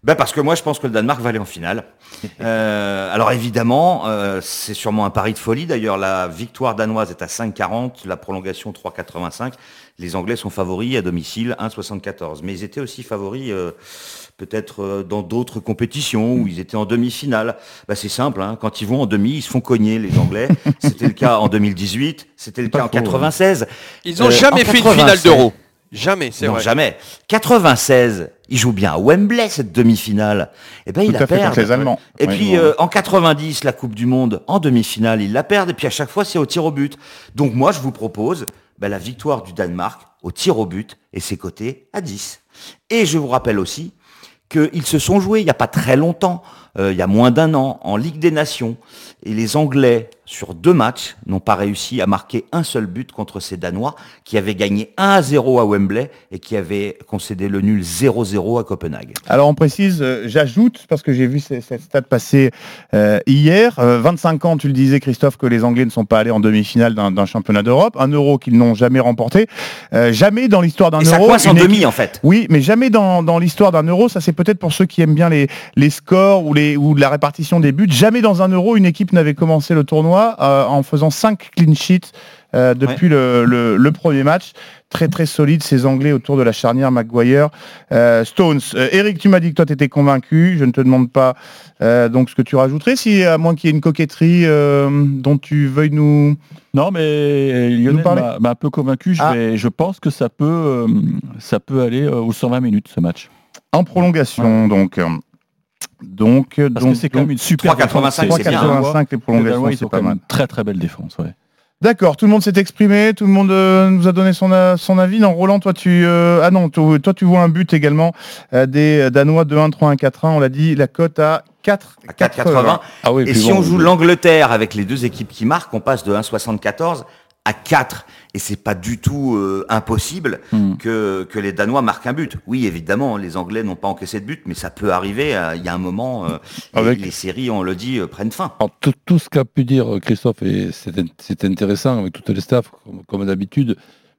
Ben parce que moi je pense que le Danemark va aller en finale. Euh, alors évidemment, euh, c'est sûrement un pari de folie. D'ailleurs, la victoire danoise est à 5,40, la prolongation 3,85. Les Anglais sont favoris à domicile 1,74. Mais ils étaient aussi favoris euh, peut-être dans d'autres compétitions où ils étaient en demi-finale. Ben, c'est simple, hein, quand ils vont en demi, ils se font cogner les Anglais. C'était le cas en 2018, c'était le cas en 96. Ils ont Euh, jamais en fait une 96. finale d'euro. Jamais, c'est Non, vrai. jamais. 96, il joue bien à Wembley cette demi-finale. Et ben Tout il la perd. contre les Allemands. Et Oui, puis euh, en 90, la Coupe du Monde en demi-finale, ils la perdent. Et puis à chaque fois, c'est au tir au but. Donc moi, je vous propose ben, la victoire du Danemark au tir au but et c'est coté à 10. Et je vous rappelle aussi qu'ils se sont joués il n'y a pas très longtemps, euh, il y a moins d'un an, en Ligue des Nations. Et les Anglais sur deux matchs, n'ont pas réussi à marquer un seul but contre ces Danois qui avaient gagné 1 à 0 à Wembley et qui avaient concédé le nul 0-0 à Copenhague. Alors on précise, euh, j'ajoute, parce que j'ai vu cette stat passer euh, hier, euh, 25 ans, tu le disais Christophe, que les Anglais ne sont pas allés en demi-finale d'un championnat d'Europe, un euro qu'ils n'ont jamais remporté, Euh, jamais dans l'histoire d'un Et ça euro. coince en demi, en fait. Oui, mais jamais dans, dans l'histoire d'un euro, ça c'est peut-être pour ceux qui aiment bien les, les scores ou, les, ou la répartition des buts, jamais dans un euro une équipe n'avait commencé le tournoi euh, en faisant 5 clean sheets euh, depuis le, le- le premier match. Très très solide ces Anglais autour de la charnière Maguire. Euh, Stones, Eric, tu m'as dit que toi tu étais convaincu. Je ne te demande pas donc ce que tu rajouterais, si à moins qu'il y ait une coquetterie dont tu veuilles nous. Non, mais Lionel m'a un peu convaincu. Je, Ah. vais- je pense que ça peut, ça peut aller aux 120 minutes ce match. En prolongation, donc. Euh, Donc, Parce donc, que c'est quand même une super 3,85, défense. c'est bien. 3,85 les prolongations, c'est pas quand même mal. une très très belle défense. Ouais. D'accord, tout le monde s'est exprimé, tout le monde euh, nous a donné son, euh, son avis. Non, Roland, toi tu euh, ah non, toi, toi, tu vois un but également euh, des Danois 2-1, 3-1, 4-1. On l'a dit, la cote à 4 à 4,80. Ah oui, et si bon, on joue oui. l'Angleterre avec les deux équipes qui marquent, on passe de 1,74 à 4. Et c'est pas du tout euh, impossible Hmm. que, que les Danois marquent un but. Oui, évidemment, les Anglais n'ont pas encaissé de but, mais ça peut arriver. euh, Il y a un moment, euh, les- Avec- les, séries, on le dit, euh, prennent fin. Alors, tout, tout ce qu'a pu dire Christophe, et c'est in- c'est intéressant avec toutes les staffs, comme, comme d'habitude.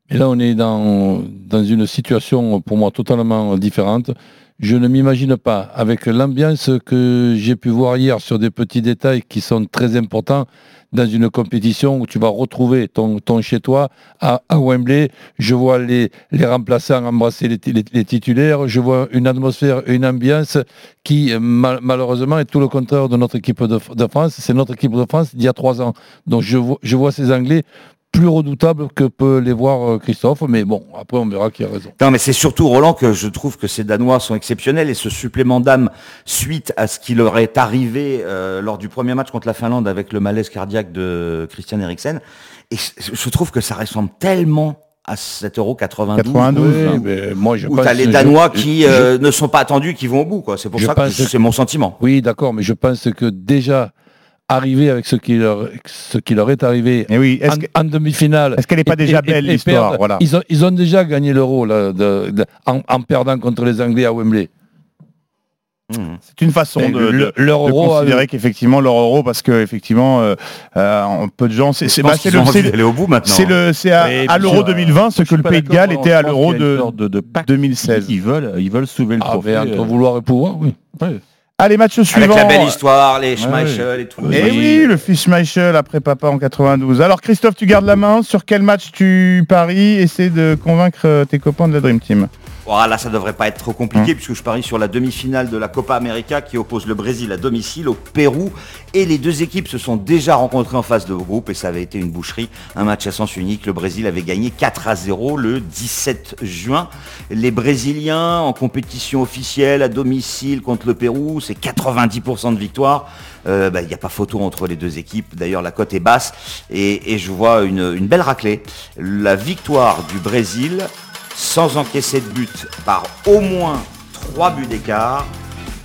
Mais là, on est dans, dans une situation, pour moi, totalement différente. Je ne m'imagine pas, avec l'ambiance que j'ai pu voir hier sur des petits détails qui sont très importants, dans une compétition où tu vas retrouver ton, ton chez-toi à, à Wembley. Je vois les, les remplaçants embrasser les, les- titulaires. Je vois une atmosphère, une ambiance qui, mal- malheureusement, est tout le contraire de notre équipe de, de France. C'est notre équipe de France d'il y a trois ans. Donc je je vois ces Anglais plus redoutables que peut les voir euh, Christophe. Mais bon, après, on verra qui a raison. Non, mais c'est surtout Roland que je trouve que ces Danois sont exceptionnels et ce supplément d'âme suite à ce qui leur est arrivé euh, lors du premier match contre la Finlande avec le malaise cardiaque de Christian Eriksen. Et je trouve que ça ressemble tellement à 7,92€. 92, Oui, hein. mais moi, je Où pense t'as les Danois je- qui euh, ne sont pas attendus, qui vont au bout. quoi. C'est pour ça que- c'est mon sentiment. Oui, d'accord, mais je pense que déjà arriver avec ce qui leur, ce qui leur est arrivé Et oui, est-ce en, que- en demi-finale. est-ce qu'elle n'est pas déjà et- belle l'histoire Voilà. ils, ont, ils ont déjà gagné l'euro là, de- de- en, en perdant contre les Anglais à Wembley. Mmh. C'est une façon de, le- de- leur de euro a- considérer qu'effectivement leur euro, parce que effectivement, euh, euh, peu de gens, c'est c'est bah, le, au bout maintenant. c'est le, c'est à, l'euro je- 2020 ce que le Pays de Galles était à l'euro de de, de pacte. 2016. Ils veulent, ils veulent soulever le Ah, trophée. entre euh, vouloir et pouvoir, oui. ouais. Allez, match suivant. Avec la belle histoire, les Schmeichel et tout. Et oui, le fils Schmeichel après papa en 92. Alors Christophe, tu gardes la main. Sur quel match tu paries? Essaie de convaincre euh, tes copains de la Dream Team. Oh, là, ça devrait pas être trop compliqué puisque je parie sur la demi-finale de la Copa América qui oppose le Brésil à domicile au Pérou. Et les deux équipes se sont déjà rencontrées en phase de groupe et ça avait été une boucherie. Un match à sens unique. Le Brésil avait gagné 4 à 0 le 17 juin. Les Brésiliens en compétition officielle à domicile contre le Pérou, c'est 90% de victoire. Euh, bah, Il n'y a pas photo entre les deux équipes. D'ailleurs, la cote est basse et, et je vois une, une belle raclée. La victoire du Brésil sans encaisser de but par au moins 3 buts d'écart.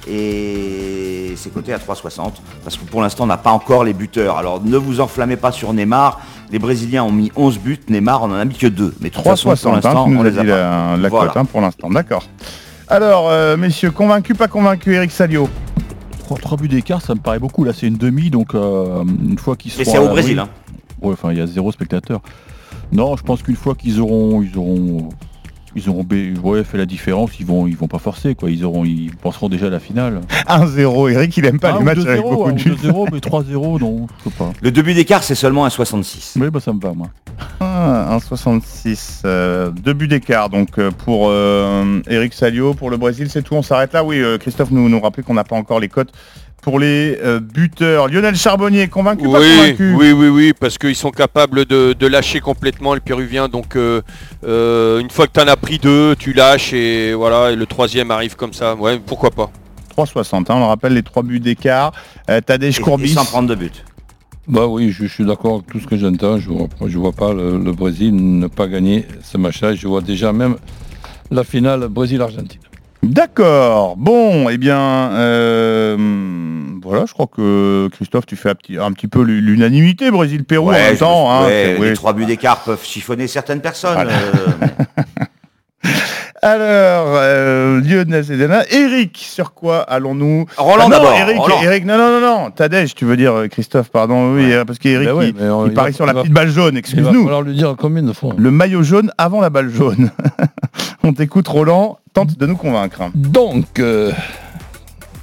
Et c'est coté à 3,60 parce que pour l'instant on n'a pas encore les buteurs. Alors ne vous enflammez pas sur Neymar. Les Brésiliens ont mis 11 buts, Neymar on en a mis que 2. Mais de toute façon, pour 3,60, hein, l'instant, on les a dit pas. la, la Voilà. cote hein, pour l'instant. D'accord. Alors, euh, messieurs, convaincu, pas convaincu, Eric Salio? Trois, trois buts d'écart, ça me paraît beaucoup. Là, c'est une demi, donc euh, une fois qu'ils seront. Mais c'est au Brésil. Hein. Ouais, enfin, il y a zéro spectateur. Non, je pense qu'une fois qu'ils auront, ils auront, ils auront ouais, fait la différence, ils vont, ils vont pas forcer, quoi. Ils auront, ils penseront déjà à la finale. 1-0, Eric, il aime pas Ah, les matchs 2-0, avec beaucoup de ou buts. 2-0, mais 3-0, non, je sais pas. Le deux buts d'écart c'est seulement un 66. Oui, bah ça me va, moi. Ah, 1,66. Euh, deux buts d'écart donc euh, pour euh, Eric Salio. Pour le Brésil, c'est tout. On s'arrête là. Oui, euh, Christophe nous, nous rappelait qu'on n'a pas encore les cotes pour les euh, buteurs. Lionel Charbonnier, convaincu pas Oui, convaincu oui, oui, oui, parce qu'ils sont capables de, de lâcher complètement les Péruviens. Donc, euh, euh, une fois que tu en as pris deux, tu lâches et voilà, et le troisième arrive comme ça. Ouais, pourquoi pas 3,60. hein, on le rappelle, les trois buts d'écart. Euh, Tadej Et, et Courbis. sans prendre de but. Bah oui, je, je suis d'accord avec tout ce que j'entends. Je vois, je vois pas le, le Brésil ne pas gagner ce match-là. Je vois déjà même la finale Brésil-Argentine. D'accord. Bon, eh bien, euh, voilà, je crois que Christophe, tu fais un petit, un petit peu l'unanimité Brésil-Pérou en Ouais, même je temps. hein, ouais, c'est- oui. Les trois buts d'écart peuvent chiffonner certaines personnes. Voilà. euh, Alors, euh, Lionel Zedana, Eric, sur quoi allons-nous Roland Ah non, d'abord, Eric, Roland. Eric, non, non, non, non, Tadej, tu veux dire euh, Christophe, pardon, oui, euh, parce qu'Eric, ouais, il, on- il il parie va- sur la va- petite balle jaune, Il va excuse-nous. falloir lui dire combien de fois. Le maillot jaune avant la balle jaune. On t'écoute, Roland, tente de nous convaincre. Donc, euh,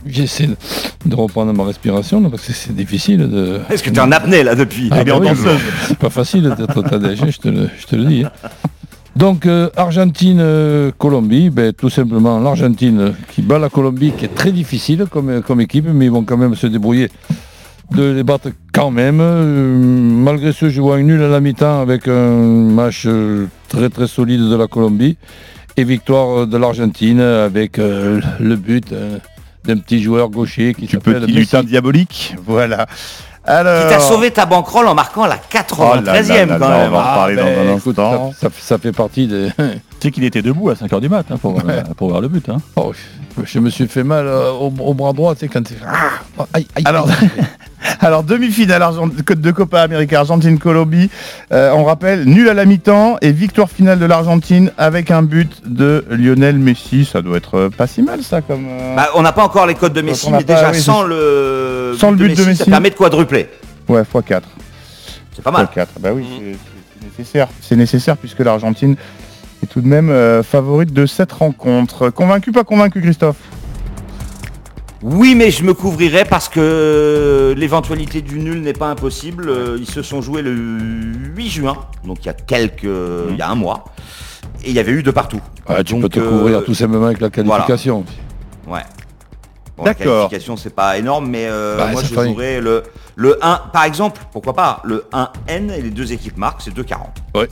j'essaie de- reprendre ma respiration là, parce que c'est difficile de. Est-ce que tu es en apnée là depuis? Ah bah oui, c'est pas facile d'être Tadej, je te le, je te le dis. hein. Donc euh, Argentine-Colombie, ben, tout simplement l'Argentine euh, qui bat la Colombie, qui est très difficile comme, euh, comme équipe, mais ils vont quand même se débrouiller de les battre quand même. Euh, malgré ce, je vois un nul à la mi-temps avec un match euh, très très solide de la Colombie et victoire euh, de l'Argentine avec euh, le but euh, d'un petit joueur gaucher qui s'appelle Petit lutin diabolique, voilà. Alors... Qui t'a sauvé ta banquerolle en marquant la 93e Oh quand là, même. on va en Ah, parler dans ben, un ça, ça- ça fait partie des. Tu sais qu'il était debout à 5h du mat hein, pour, euh, pour voir le but. Hein. Oh, je- je me suis fait mal euh, au, au bras droit, tu sais, quand. Ah, aïe, aïe, Alors, alors demi-finale Argent- de Copa América Argentine-Colombie. Euh, on rappelle, nul à la mi-temps et victoire finale de l'Argentine avec un but de Lionel Messi. Ça doit être pas si mal ça comme. euh, Bah, on n'a pas encore les codes de Messi, mais pas- déjà oui, sans le, Sans le but de ça Messi. permet de quadrupler. Ouais, x4. C'est pas mal. x4. Bah oui, c'est- c'est nécessaire. C'est nécessaire puisque l'Argentine est tout de même euh, favorite de cette rencontre. Convaincu, pas convaincu, Christophe? Oui, mais je me couvrirai parce que l'éventualité du nul n'est pas impossible. Euh, Ils se sont joués le 8 juin, donc il y a quelques, il y a un mois, et il y avait eu de partout. Ah, tu Donc, peux te euh, couvrir tout simplement avec la voilà. qualification. Ouais. Bon, la qualification, c'est pas énorme, mais euh, Bah, moi je jouerais le, le 1, par exemple, pourquoi pas, le 1N et les deux équipes marquent, c'est 2,40. Ouais.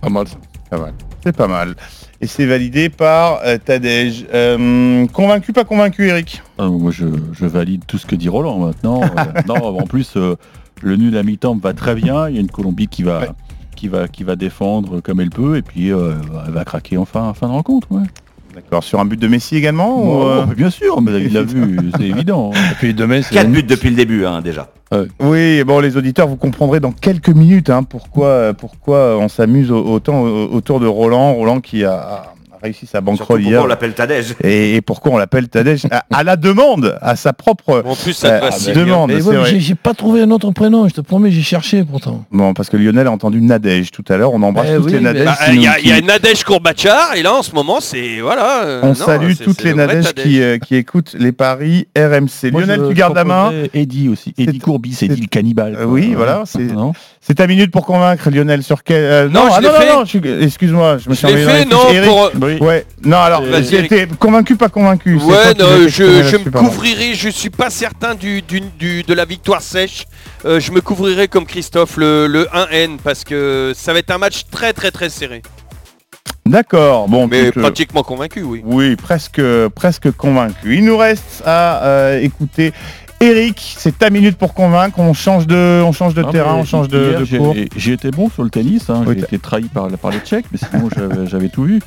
Pas mal ça. Pas mal. C'est pas mal. Et c'est validé par euh, Tadej. Euh, convaincu, pas convaincu, Eric? Ah, moi, je, je valide tout ce que dit Roland maintenant. Euh, non, en plus, le nul à mi-temps va très bien. Il y a une Colombie qui va, qui va, qui va défendre comme elle peut, et puis elle va craquer en fin, en fin de rencontre. Ouais. D'accord. Sur un but de Messi également ou, Oh, euh, bien sûr, mais il l'a vu, c'est évident. Et puis demain, c'est. 4 buts depuis le début, hein, déjà. Oui, bon, les auditeurs, vous comprendrez dans quelques minutes hein, pourquoi, pourquoi on s'amuse au- autant au- autour de Roland. Roland qui a réussi sa banquerolle pourquoi hier. on l'appelle Tadej. Et, et pourquoi on l'appelle Tadej à, à la demande, à sa propre En plus, ça euh, demande. Ouais, j'ai- pas trouvé un autre prénom, je te promets, j'ai cherché pourtant. Bon, parce que Lionel a entendu Nadège tout à l'heure. On embrasse Eh toutes oui, les Nadèges. Bah, Il y a, y Nadège Kourbachar et là en ce moment c'est voilà. euh, On non, salue toutes les Nadèges qui, euh, qui écoutent les paris RMC. Moi, Lionel, tu gardes la main. Eddie aussi. Eddie Courbis, Eddie le cannibale. Oui, Ouais. voilà, c'est- Non C'est ta minute pour convaincre Lionel sur quel. euh, Non, je ah l'ai non, fait. non, non, je excuse-moi, je me Je suis l'ai dans fait, non. Eric, pour- Oui. Ouais, non, alors, Vas-y, été convaincu, pas convaincu. c'est toi Ouais, qui non, je, t'exprimer je là-dessus, me pardon. couvrirai, je suis pas certain du, du- du- de la victoire sèche. Euh, je me couvrirai comme Christophe le, le 1N parce que ça va être un match très très très serré. D'accord, bon, Mais pratiquement convaincu, oui. Oui, presque, presque convaincu. Il nous reste à euh, écouter Eric. C'est ta minute pour convaincre. On change de, on change de Ah, terrain, on change de, de j'ai- cours. J'ai été bon sur le tennis, hein, Oui, j'ai été trahi par, par les Tchèques, mais sinon j'avais- j'avais tout vu.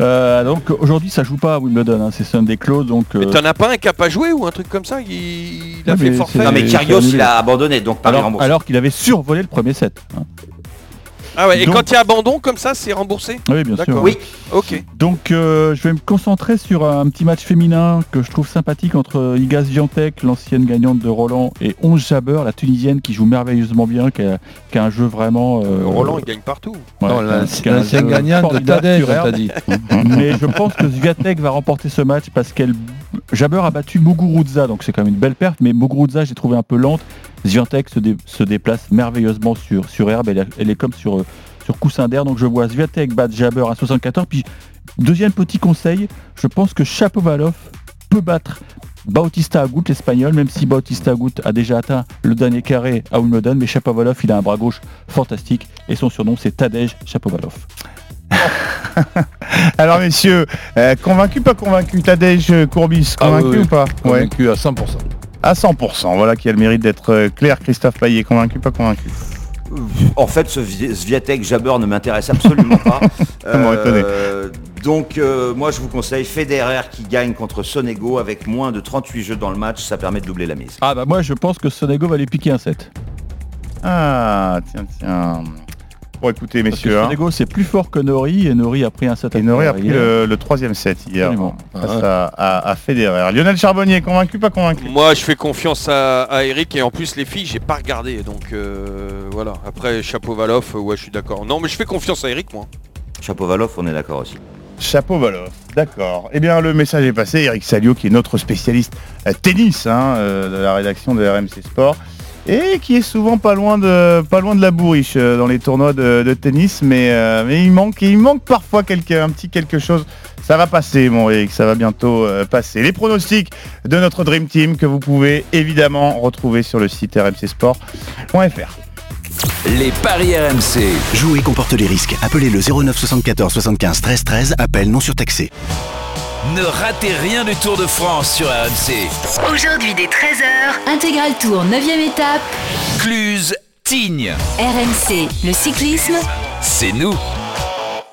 Euh, donc aujourd'hui ça joue pas à Wimbledon, hein, c'est Sunday close, donc euh, Mais t'en as pas un qui a pas joué ou un truc comme ça? Il, il a fait forfait. Non mais Kyrgios il a abandonné, donc pas alors, alors qu'il avait survolé le premier set. hein. Ah ouais, et Donc- quand il y a abandon comme ça, c'est remboursé Oui, bien sûr. Oui, Ok. Donc euh, je vais me concentrer sur un petit match féminin que je trouve sympathique entre Iga Swiatek, l'ancienne gagnante de Roland, et Onze Jabeur, la tunisienne qui joue merveilleusement bien, qui a, qui a un jeu vraiment... euh, Roland il gagne partout. ouais, Non, qui a- l'ancien qui a un l'ancien jeu gagnant de Tadej, dit. Mais je pense que Sviatek va remporter ce match parce qu'elle Jabber a battu Muguruza, donc c'est quand même une belle perte, mais Muguruza j'ai trouvé un peu lente. Sviatek se, dé- se déplace merveilleusement sur, herbe, elle, est- comme sur, euh, coussin d'air, donc je vois Sviatek battre Jabber à 74. Puis deuxième petit conseil, je pense que Chapovalov peut battre Bautista Agut, l'espagnol, même si Bautista Agut a déjà atteint le dernier carré à Wimbledon, mais Chapovalov il a un bras gauche fantastique et son surnom c'est Tadej Chapovalov. Alors messieurs, euh, convaincu, pas convaincu Tadej Courbis, Ah, convaincu oui, oui. ou pas Ouais. Convaincu à 100%. À 100%. Voilà qui a le mérite d'être euh, clair. Christophe Payet, convaincu, pas convaincu. En fait, ce Vi- Sviatek Jabber ne m'intéresse absolument pas. Étonné. Donc euh, moi je vous conseille Federer qui gagne contre Sonego avec moins de 38 jeux dans le match, ça permet de doubler la mise. Ah bah moi je pense que Sonego va lui piquer un set. Ah, tiens, tiens. Bon, écoutez, Parce que messieurs. hein. C'est plus fort que Nori et Nori a pris un set à Et Nori a pris le, le troisième set hier Absolument. face à, à- à Federer. Lionel Charbonnier, convaincu, pas convaincu? Moi, je fais confiance à, à Eric et en plus les filles, j'ai pas regardé, donc euh, voilà. Après Chapeau-Valoff, euh, ouais, je suis d'accord. Non, mais je fais confiance à Eric, moi. Chapeau-Valoff, on est d'accord aussi. Chapeau Valoff, d'accord. Eh bien, le message est passé. Eric Salio, qui est notre spécialiste euh, tennis hein, euh, de la rédaction de RMC Sport, et qui est souvent pas loin de, pas loin de la bourriche euh, dans les tournois de, de tennis, mais, euh, mais il manque, il manque parfois quelque, un petit quelque chose. Ça va passer, mon Eric, ça va bientôt euh, passer. Les pronostics de notre Dream Team que vous pouvez évidemment retrouver sur le site rmcsport.fr. Les paris RMC. Jouer comporte les risques. Appelez le 09 74 75 13 13. Appel non surtaxé. Ne ratez rien du Tour de France sur RMC. Aujourd'hui dès 13h, intégral tour 9ème étape, Cluse, Tignes. RMC, le cyclisme, C'est nous.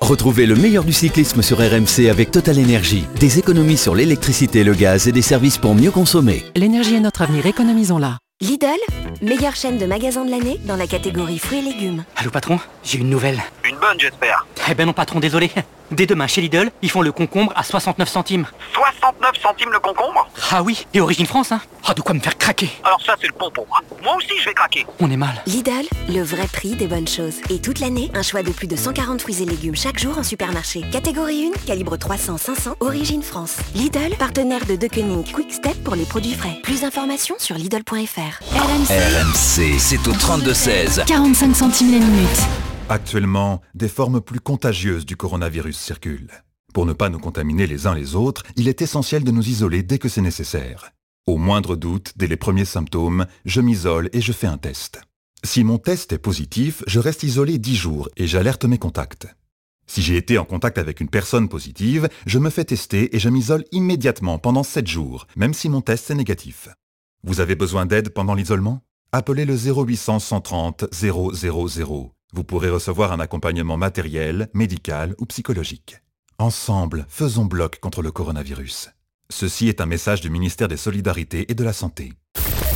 Retrouvez le meilleur du cyclisme sur RMC avec Total Énergie. Des économies sur l'électricité le gaz et des services pour mieux consommer. L'énergie est notre avenir, économisons-la. Lidl, meilleure chaîne de magasins de l'année dans la catégorie fruits et légumes. Allô patron, j'ai une nouvelle. Une bonne, j'espère. Eh ben non patron, désolé. Dès demain chez Lidl, ils font le concombre à 69 centimes. 69 centimes le concombre Ah oui, et origine France, hein Ah de quoi me faire craquer Alors ça, c'est le pont pour moi. Moi aussi, je vais craquer. On est mal. Lidl, le vrai prix des bonnes choses. Et toute l'année, un choix de plus de 140 fruits et légumes chaque jour en supermarché. Catégorie 1, calibre 300-500, origine France. Lidl, partenaire de Deceuninck Quick Step pour les produits frais. Plus d'informations sur Lidl.fr. RMC, c'est au 32-16. 45 centimes la minute. Actuellement, des formes plus contagieuses du coronavirus circulent. Pour ne pas nous contaminer les uns les autres, il est essentiel de nous isoler dès que c'est nécessaire. Au moindre doute, dès les premiers symptômes, je m'isole et je fais un test. Si mon test est positif, je reste isolé 10 jours et j'alerte mes contacts. Si j'ai été en contact avec une personne positive, je me fais tester et je m'isole immédiatement pendant 7 jours, même si mon test est négatif. Vous avez besoin d'aide pendant l'isolement? Appelez le 0800 130 000. Vous pourrez recevoir un accompagnement matériel, médical ou psychologique. Ensemble, faisons bloc contre le coronavirus. Ceci est un message du ministère des Solidarités et de la Santé.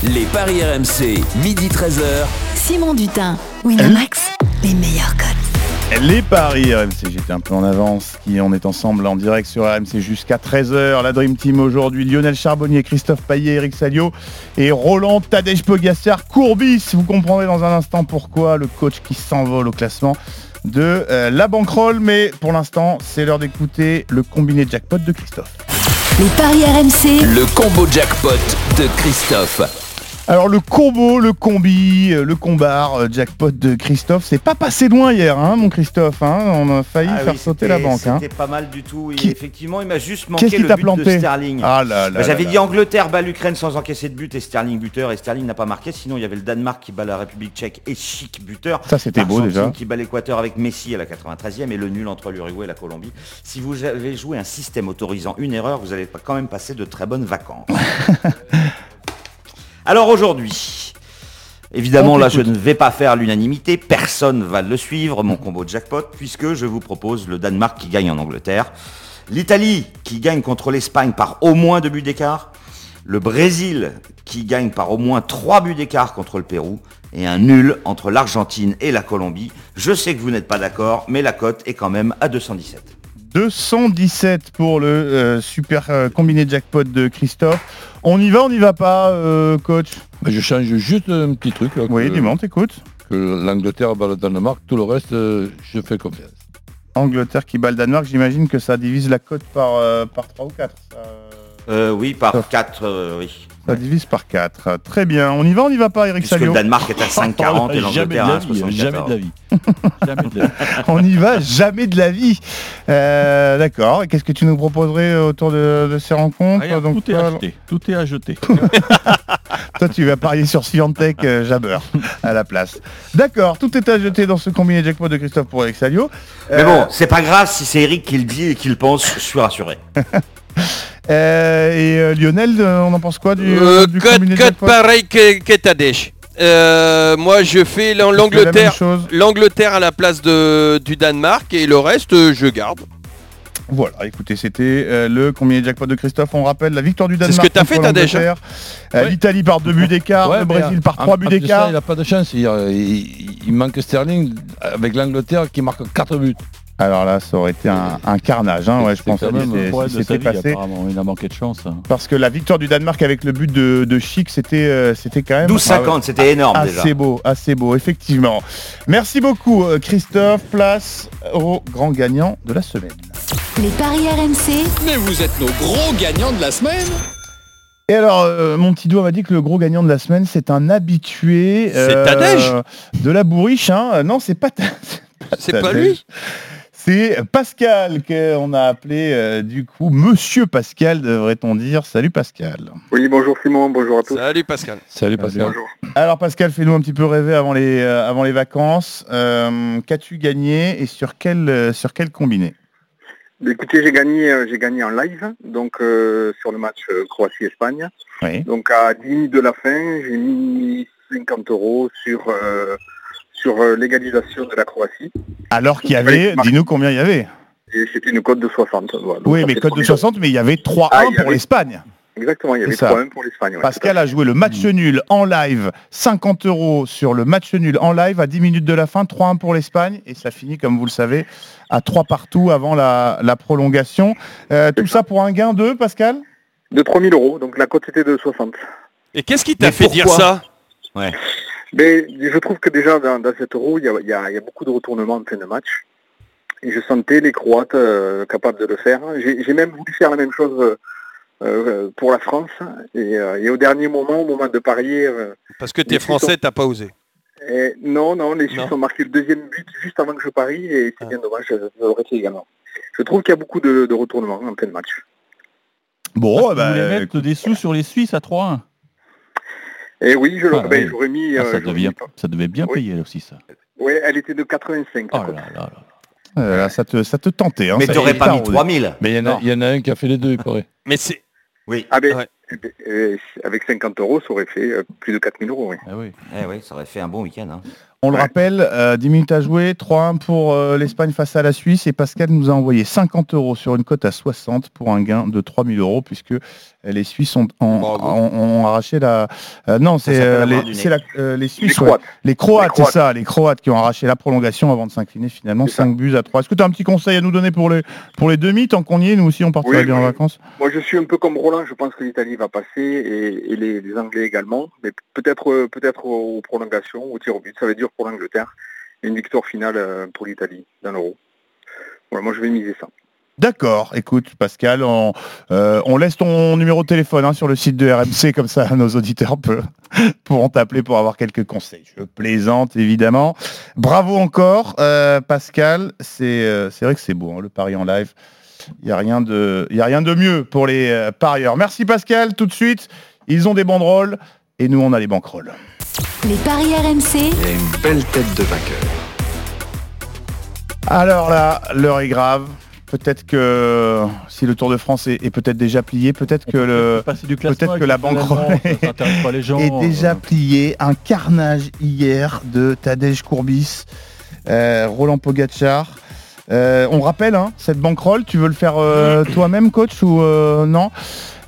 Les paris RMC, midi 13h. Simon Dutin, Winamax, les meilleurs codes. Les paris RMC, j'étais un peu en avance, qui on est ensemble en direct sur RMC jusqu'à 13h. La Dream Team aujourd'hui, Lionel Charbonnier, Christophe Paillet, Eric Salio et Roland Tadej Pogacar Courbis. Vous comprendrez dans un instant pourquoi le coach qui s'envole au classement de euh, la bankroll. Mais pour l'instant, c'est l'heure d'écouter le combiné jackpot de Christophe. Les paris RMC, Le combo jackpot de Christophe. Alors le combo, le combi, euh, le combar, euh, jackpot de Christophe, c'est pas passé loin hier, hein, mon Christophe. hein. on a failli Ah faire oui, sauter la banque. hein. C'était pas mal du tout. Et Qui- effectivement, il m'a juste manqué le but planté? De Sterling. Ah là là Bah, J'avais dit. Angleterre bat l'Ukraine sans encaisser de but et Sterling buteur et Sterling n'a pas marqué. Sinon, il y avait le Danemark qui bat la République tchèque et chic buteur. Ça, c'était beau, déjà. qui bat l'Équateur avec Messi à la 93e et le nul entre l'Uruguay et la Colombie. Si vous avez joué un système autorisant une erreur, vous allez pas- quand même passer de très bonnes vacances. Alors aujourd'hui, évidemment là je ne vais pas faire l'unanimité, personne va le suivre, mon combo de jackpot, puisque je vous propose le Danemark qui gagne en Angleterre, l'Italie qui gagne contre l'Espagne par au moins deux buts d'écart, le Brésil qui gagne par au moins trois buts d'écart contre le Pérou, et un nul entre l'Argentine et la Colombie. Je sais que vous n'êtes pas d'accord, mais la cote est quand même à 217. 217 pour le euh, super euh, combiné jackpot de Christophe. On y va, on n'y va pas, euh, coach? Bah, je change juste un petit truc. là, Oui, dis-moi, on t'écoute. Que l'Angleterre bat le Danemark, tout le reste, euh, je fais confiance. Angleterre qui bat le Danemark, j'imagine que ça divise la cote par, euh, par 3 ou 4. Ça, Euh, oui, par 4, oui. Ça divise par 4. Très bien. On y va, on n'y va pas, Eric Puisque Salio le Danemark est à 5,40 et Jamais de l'Angleterre la à vie, 74. jamais de la vie. Jamais de la vie. On n'y va jamais de la vie. Euh, D'accord. Et Qu'est-ce que tu nous proposerais autour de, de ces rencontres Rien, Donc, tout est toi, acheté. Tout est à jeter. Toi, tu vas parier sur Scientech euh, Jabber à la place. D'accord, tout est à jeter dans ce combiné jackpot de Christophe pour Eric Salio. Mais bon, c'est pas grave si c'est Eric qui le dit et qui le pense, je suis rassuré. Euh, et euh, Lionel, on en pense quoi du, Euh, du code, pareil que, que Tadej. Euh, moi je fais l'Angleterre à la place de, du Danemark et le reste je garde. Voilà, écoutez, c'était euh, le combien de jackpot de Christophe. On rappelle la victoire du C'est ce Danemark. que t'as fait. Euh, Ouais. L'Italie par deux buts d'écart, Ouais, le Brésil par trois buts d'écart. Il n'a pas de chance. Il, il- il manque Sterling avec l'Angleterre qui marque 4 buts. Alors là, ça aurait été un, un carnage, hein, ouais, je pense, quand même vie, passé. Il a manqué de chance. hein. Parce que la victoire du Danemark avec le but de, de Chic, c'était euh, c'était quand même 12,50, c'était énorme, assez déjà. beau, assez beau, effectivement. Merci beaucoup, euh, Christophe. Place au grand gagnant de la semaine. Les paris RMC. Mais vous êtes nos gros gagnants de la semaine Et alors, euh, mon petit doigt m'a dit que le gros gagnant de la semaine, c'est un habitué C'est Tadej de la bourriche. hein. Euh, Non, c'est pas, C'est pas lui C'est Pascal qu'on a appelé euh, du coup Monsieur Pascal, devrait-on dire. Salut Pascal. Oui, bonjour Simon, bonjour à tous. Salut Pascal. Salut Pascal. Bonjour. Alors Pascal, fais-nous un petit peu rêver avant les, euh, avant les vacances. Euh, Qu'as-tu gagné et sur quel, euh, sur quel combiné? Écoutez, j'ai gagné, euh, j'ai gagné en live, donc euh, sur le match euh, Croatie-Espagne. Oui. Donc à 10 minutes de la fin, j'ai mis 50 euros sur, euh, sur euh, l'égalisation de la Croatie. Alors qu'il y avait, dis-nous combien il y avait. Et c'était une cote de 60. voilà. Oui, mais code de 3000 euros. 60, mais il y avait 3-1 Ah, pour avait- l'Espagne. Exactement, il y avait C'est ça. 3-1 pour l'Espagne. ouais, Pascal a joué le match nul en live, 50 euros sur le match nul en live à 10 minutes de la fin, 3-1 pour l'Espagne et ça finit comme vous le savez à 3 partout avant la, la prolongation. Euh, tout ça pour un gain de Pascal? De 3000 euros, donc la cote était de 60. Et qu'est-ce qui t'a fait dire ça? Ouais. Mais je trouve que déjà dans, dans cet euro, il y a, il y a- il y a beaucoup de retournements en fin de match. Et je sentais les Croates euh, capables de le faire. J'ai même voulu faire la même chose euh, euh, pour la France. Et, euh, et au dernier moment, au moment de parier... euh, Parce que t'es Suisses français, t'as pas osé. et non, non, les Suisses ont marqué le deuxième but juste avant que je parie et Ah. c'est bien dommage, ça ça aurait été également. Je trouve qu'il y a beaucoup de, de retournements en fin de match. Bon, Vous bah, voulez mettre des sous sur les Suisses à 3-1 Et oui, je l'aurais Ah, ben, oui. j'aurais mis... Ah, euh, ça, devient- devait bien Oui. payer aussi ça. Oui, elle était de 85. Oh là là là. euh, là, ça, te, ça te tentait. Hein, Mais y est, pas mis t'as- 3000. Mais il y, en a- Non. il y en a un qui a fait les deux, il paraît. Mais c'est. Oui. Ah ben, Ouais. eh ben, euh, avec 50 euros, ça aurait fait euh, plus de 4000 euros. Oui. Ah oui. Eh oui, ça aurait fait un bon week-end. hein. On le rappelle, euh, 10 minutes à jouer, 3-1 pour euh, l'Espagne face à la Suisse et Pascal nous a envoyé 50 euros sur une cote à 60 pour un gain de 3000 euros puisque les Suisses ont, ont- Bravo. ont- ont arraché la... euh, non, c'est euh, les, la- euh, Suisses. Croates. les Croates, Les Croates. c'est ça, les Croates qui ont arraché la prolongation avant de s'incliner finalement C'est ça. 5 buts à 3. Est-ce que tu as un petit conseil à nous donner pour les, pour les demi tant qu'on y est Nous aussi on partirait Oui, bien en vacances? Moi, je suis un peu comme Roland. Je pense que l'Italie va passer et, et les, les Anglais également. Mais peut-être euh, peut-être aux prolongations, au tir au but. Ça va être dur pour l'Angleterre. Et une victoire finale euh, pour l'Italie dans l'Euro. Voilà, moi, je vais miser ça. D'accord, écoute Pascal, on, euh, on laisse ton numéro de téléphone hein, sur le site de RMC, comme ça nos auditeurs peuvent, pourront t'appeler pour avoir quelques conseils. Je plaisante évidemment. Bravo encore euh, Pascal, c'est euh, c'est vrai que c'est beau hein, le pari en live. Il n'y a, rien de- il y a rien de mieux pour les euh, parieurs. Merci Pascal, tout de suite, ils ont des banderoles et nous on a les banquerolles. Les paris RMC. Il a une belle tête de vainqueur. Alors là, l'heure est grave. Peut-être que si le Tour de France est, est peut-être déjà plié, peut-être que le peut-être que la le banquerolle est déjà euh, plié. Un carnage hier de Tadej Courbis, euh, Roland Pogachar. Euh, on rappelle hein, cette banquerolle. Tu veux le faire euh, toi-même, coach ou non?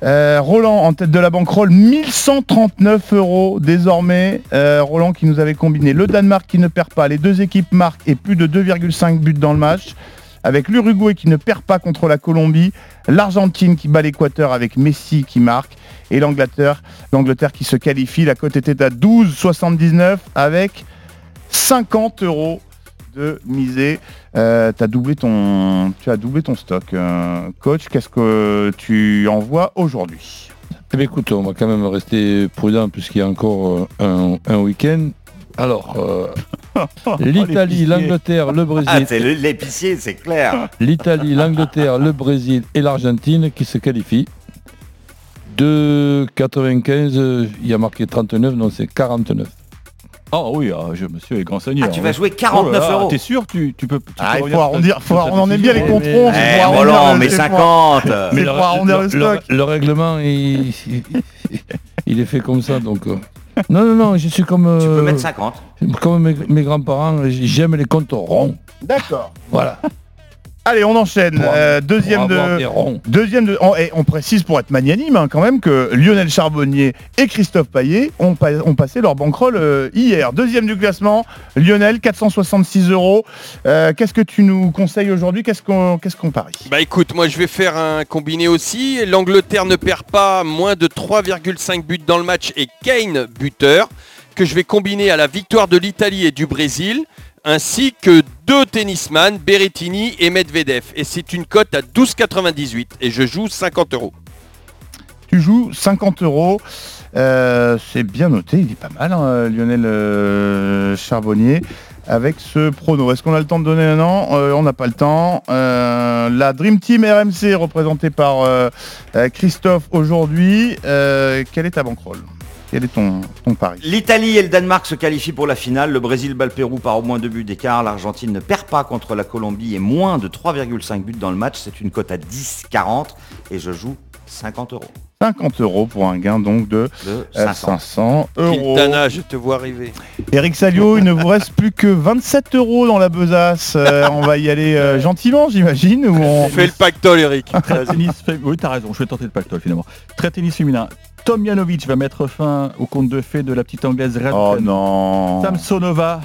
Roland en tête de la banquerolle, 1139 euros désormais. Roland qui nous avait combiné le Danemark qui ne perd pas, les deux équipes marquent et plus de 2,5 buts dans le match. Avec l'Uruguay qui ne perd pas contre la Colombie, l'Argentine qui bat l'Équateur avec Messi qui marque et l'Angleterre, l'Angleterre qui se qualifie. La cote était à 12,79 avec 50 euros de misée. Euh, doublé ton, tu as doublé ton stock, euh, coach. Qu'est-ce que tu envoies aujourd'hui? Eh bien, écoute, on va quand même rester prudent puisqu'il y a encore euh, un week-end. Alors, euh, l'Italie, l'épicier. l'Angleterre, le Ah, Brésil, c'est le- l'épicier, c'est clair. l'Italie, l'Angleterre, le Brésil et l'Argentine qui se qualifient. De 95, euh, il y a marqué 39, donc c'est 49. Ah oui, ah, je, monsieur est grand seigneur. Ah, tu vas jouer 49 Oh là euros. T'es sûr tu, tu peux. tu Ah, peux il faut arrondir, faut, on en aime bien les mais- c'est Eh, mais c'est pour- 50. C'est le, pour arrondir le le- stock. le règlement, il, il- il est fait comme ça, donc... euh, Non, non, non, je suis comme... Tu peux euh, mettre 50. Comme mes, mes grands-parents, j'aime les comptes ronds. D'accord. Voilà. Allez, on enchaîne. Euh, deuxième de, deuxième de, on, et on précise pour être magnanime hein, quand même que Lionel Charbonnier et Christophe Paillet ont, ont passé leur bankroll euh, hier. Deuxième du classement, Lionel, 466 euros. Euh, qu'est-ce que tu nous conseilles aujourd'hui? Qu'est-ce qu'on qu'est-ce qu'on parie? Bah écoute, moi je vais faire un combiné aussi. L'Angleterre ne perd pas moins de 3,5 buts dans le match et Kane buteur que je vais combiner à la victoire de l'Italie et du Brésil ainsi que deux tennisman, Berrettini et Medvedev. Et c'est une cote à 12,98 et je joue 50 euros. Tu joues 50 euros. Euh, c'est bien noté, il est pas mal, hein, Lionel euh, Charbonnier. Avec ce prono. Est-ce qu'on a le temps de donner un an? Euh, On n'a pas le temps. la Dream Team RMC représentée par Christophe aujourd'hui. quel est ta bankroll quel est ton, pari L'Italie et le Danemark se qualifient pour la finale. Le Brésil bat le Pérou par au moins deux buts d'écart. L'Argentine ne perd pas contre la Colombie et moins de 3,5 buts dans le match. C'est une cote à 10,40 et je joue 50 euros. 50 euros pour un gain donc de, 500. Euh, euros. Quintana, je te vois arriver. Eric Salio, il ne vous reste plus que 27 euros dans la besace. Euh, on va y aller euh, gentiment, j'imagine. on... fait le pactole, Eric. Oui, t'as raison, je vais tenter le pactole finalement. Très tennis féminin. Tomjanovic va mettre fin au compte de fait de la petite anglaise Red Oh non Samsonova,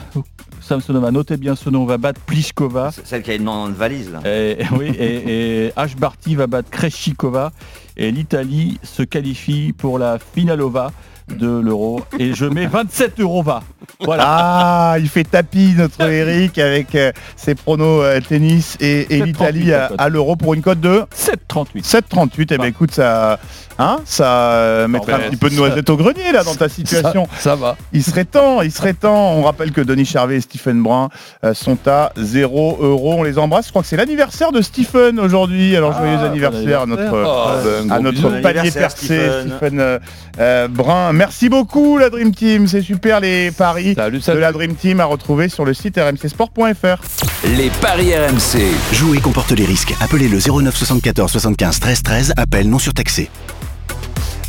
Samsonova, notez bien ce nom, va battre Pliskova. Celle qui a une nom de valise là. Et, oui, et, et H. Barty va battre Kreshikova. Et l'Italie se qualifie pour la Finalova de l'euro et je mets 27 euros va. Voilà. Ah, il fait tapis notre Eric avec euh, ses pronos euh, tennis et, l'Italie à, l'euro pour une cote de 7,38. 7,38. Et eh bien écoute, ça, hein, ça euh, mettra un petit peu de noisette au grenier là dans ta situation. Ça, va. Il serait temps, il serait temps. On rappelle que Denis Charvet et Stephen Brun sont à 0 euros. On les embrasse. Je crois que c'est l'anniversaire de Stephen aujourd'hui. Alors joyeux ah, anniversaire à notre, oh, à notre palier percé, Stephen Brun. Merci beaucoup la Dream Team, c'est super les paris de la Dream Team à retrouver sur le site rmcsport.fr. Les paris RMC. Jouer comporte les risques. Appelez le 09 74 75 13 13. Appel non surtaxé.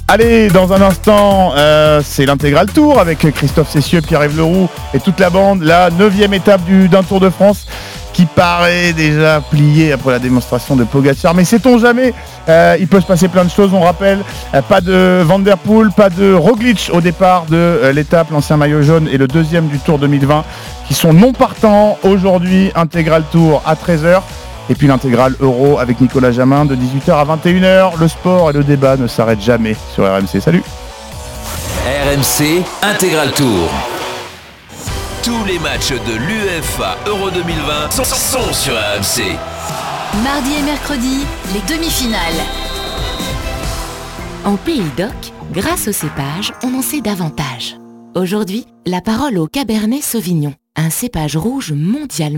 Allez, dans un instant, euh, c'est l'intégral tour avec Christophe Cessieux, Pierre-Yves Leroux et toute la bande. La neuvième étape d'un Tour de France qui paraît déjà plié après la démonstration de Pogacar. Mais sait-on jamais euh, Il peut se passer plein de choses. On rappelle, euh, pas de Van Der Poel, pas de Roglic au départ de euh, l'étape, l'ancien maillot jaune et le deuxième du Tour 2020 qui sont non partants aujourd'hui. Intégral Tour à 13h. Et puis l'intégrale Euro avec Nicolas Jamin de 18h à 21h. Le sport et le débat ne s'arrêtent jamais sur RMC. Salut RMC Intégral Tour. Tous les matchs de l'UEFA Euro 2020 sont, sur AMC. Mardi et mercredi, les demi-finales. En Pays d'Oc, grâce au cépage, on en sait davantage. Aujourd'hui, la parole au Cabernet Sauvignon, un cépage rouge mondialement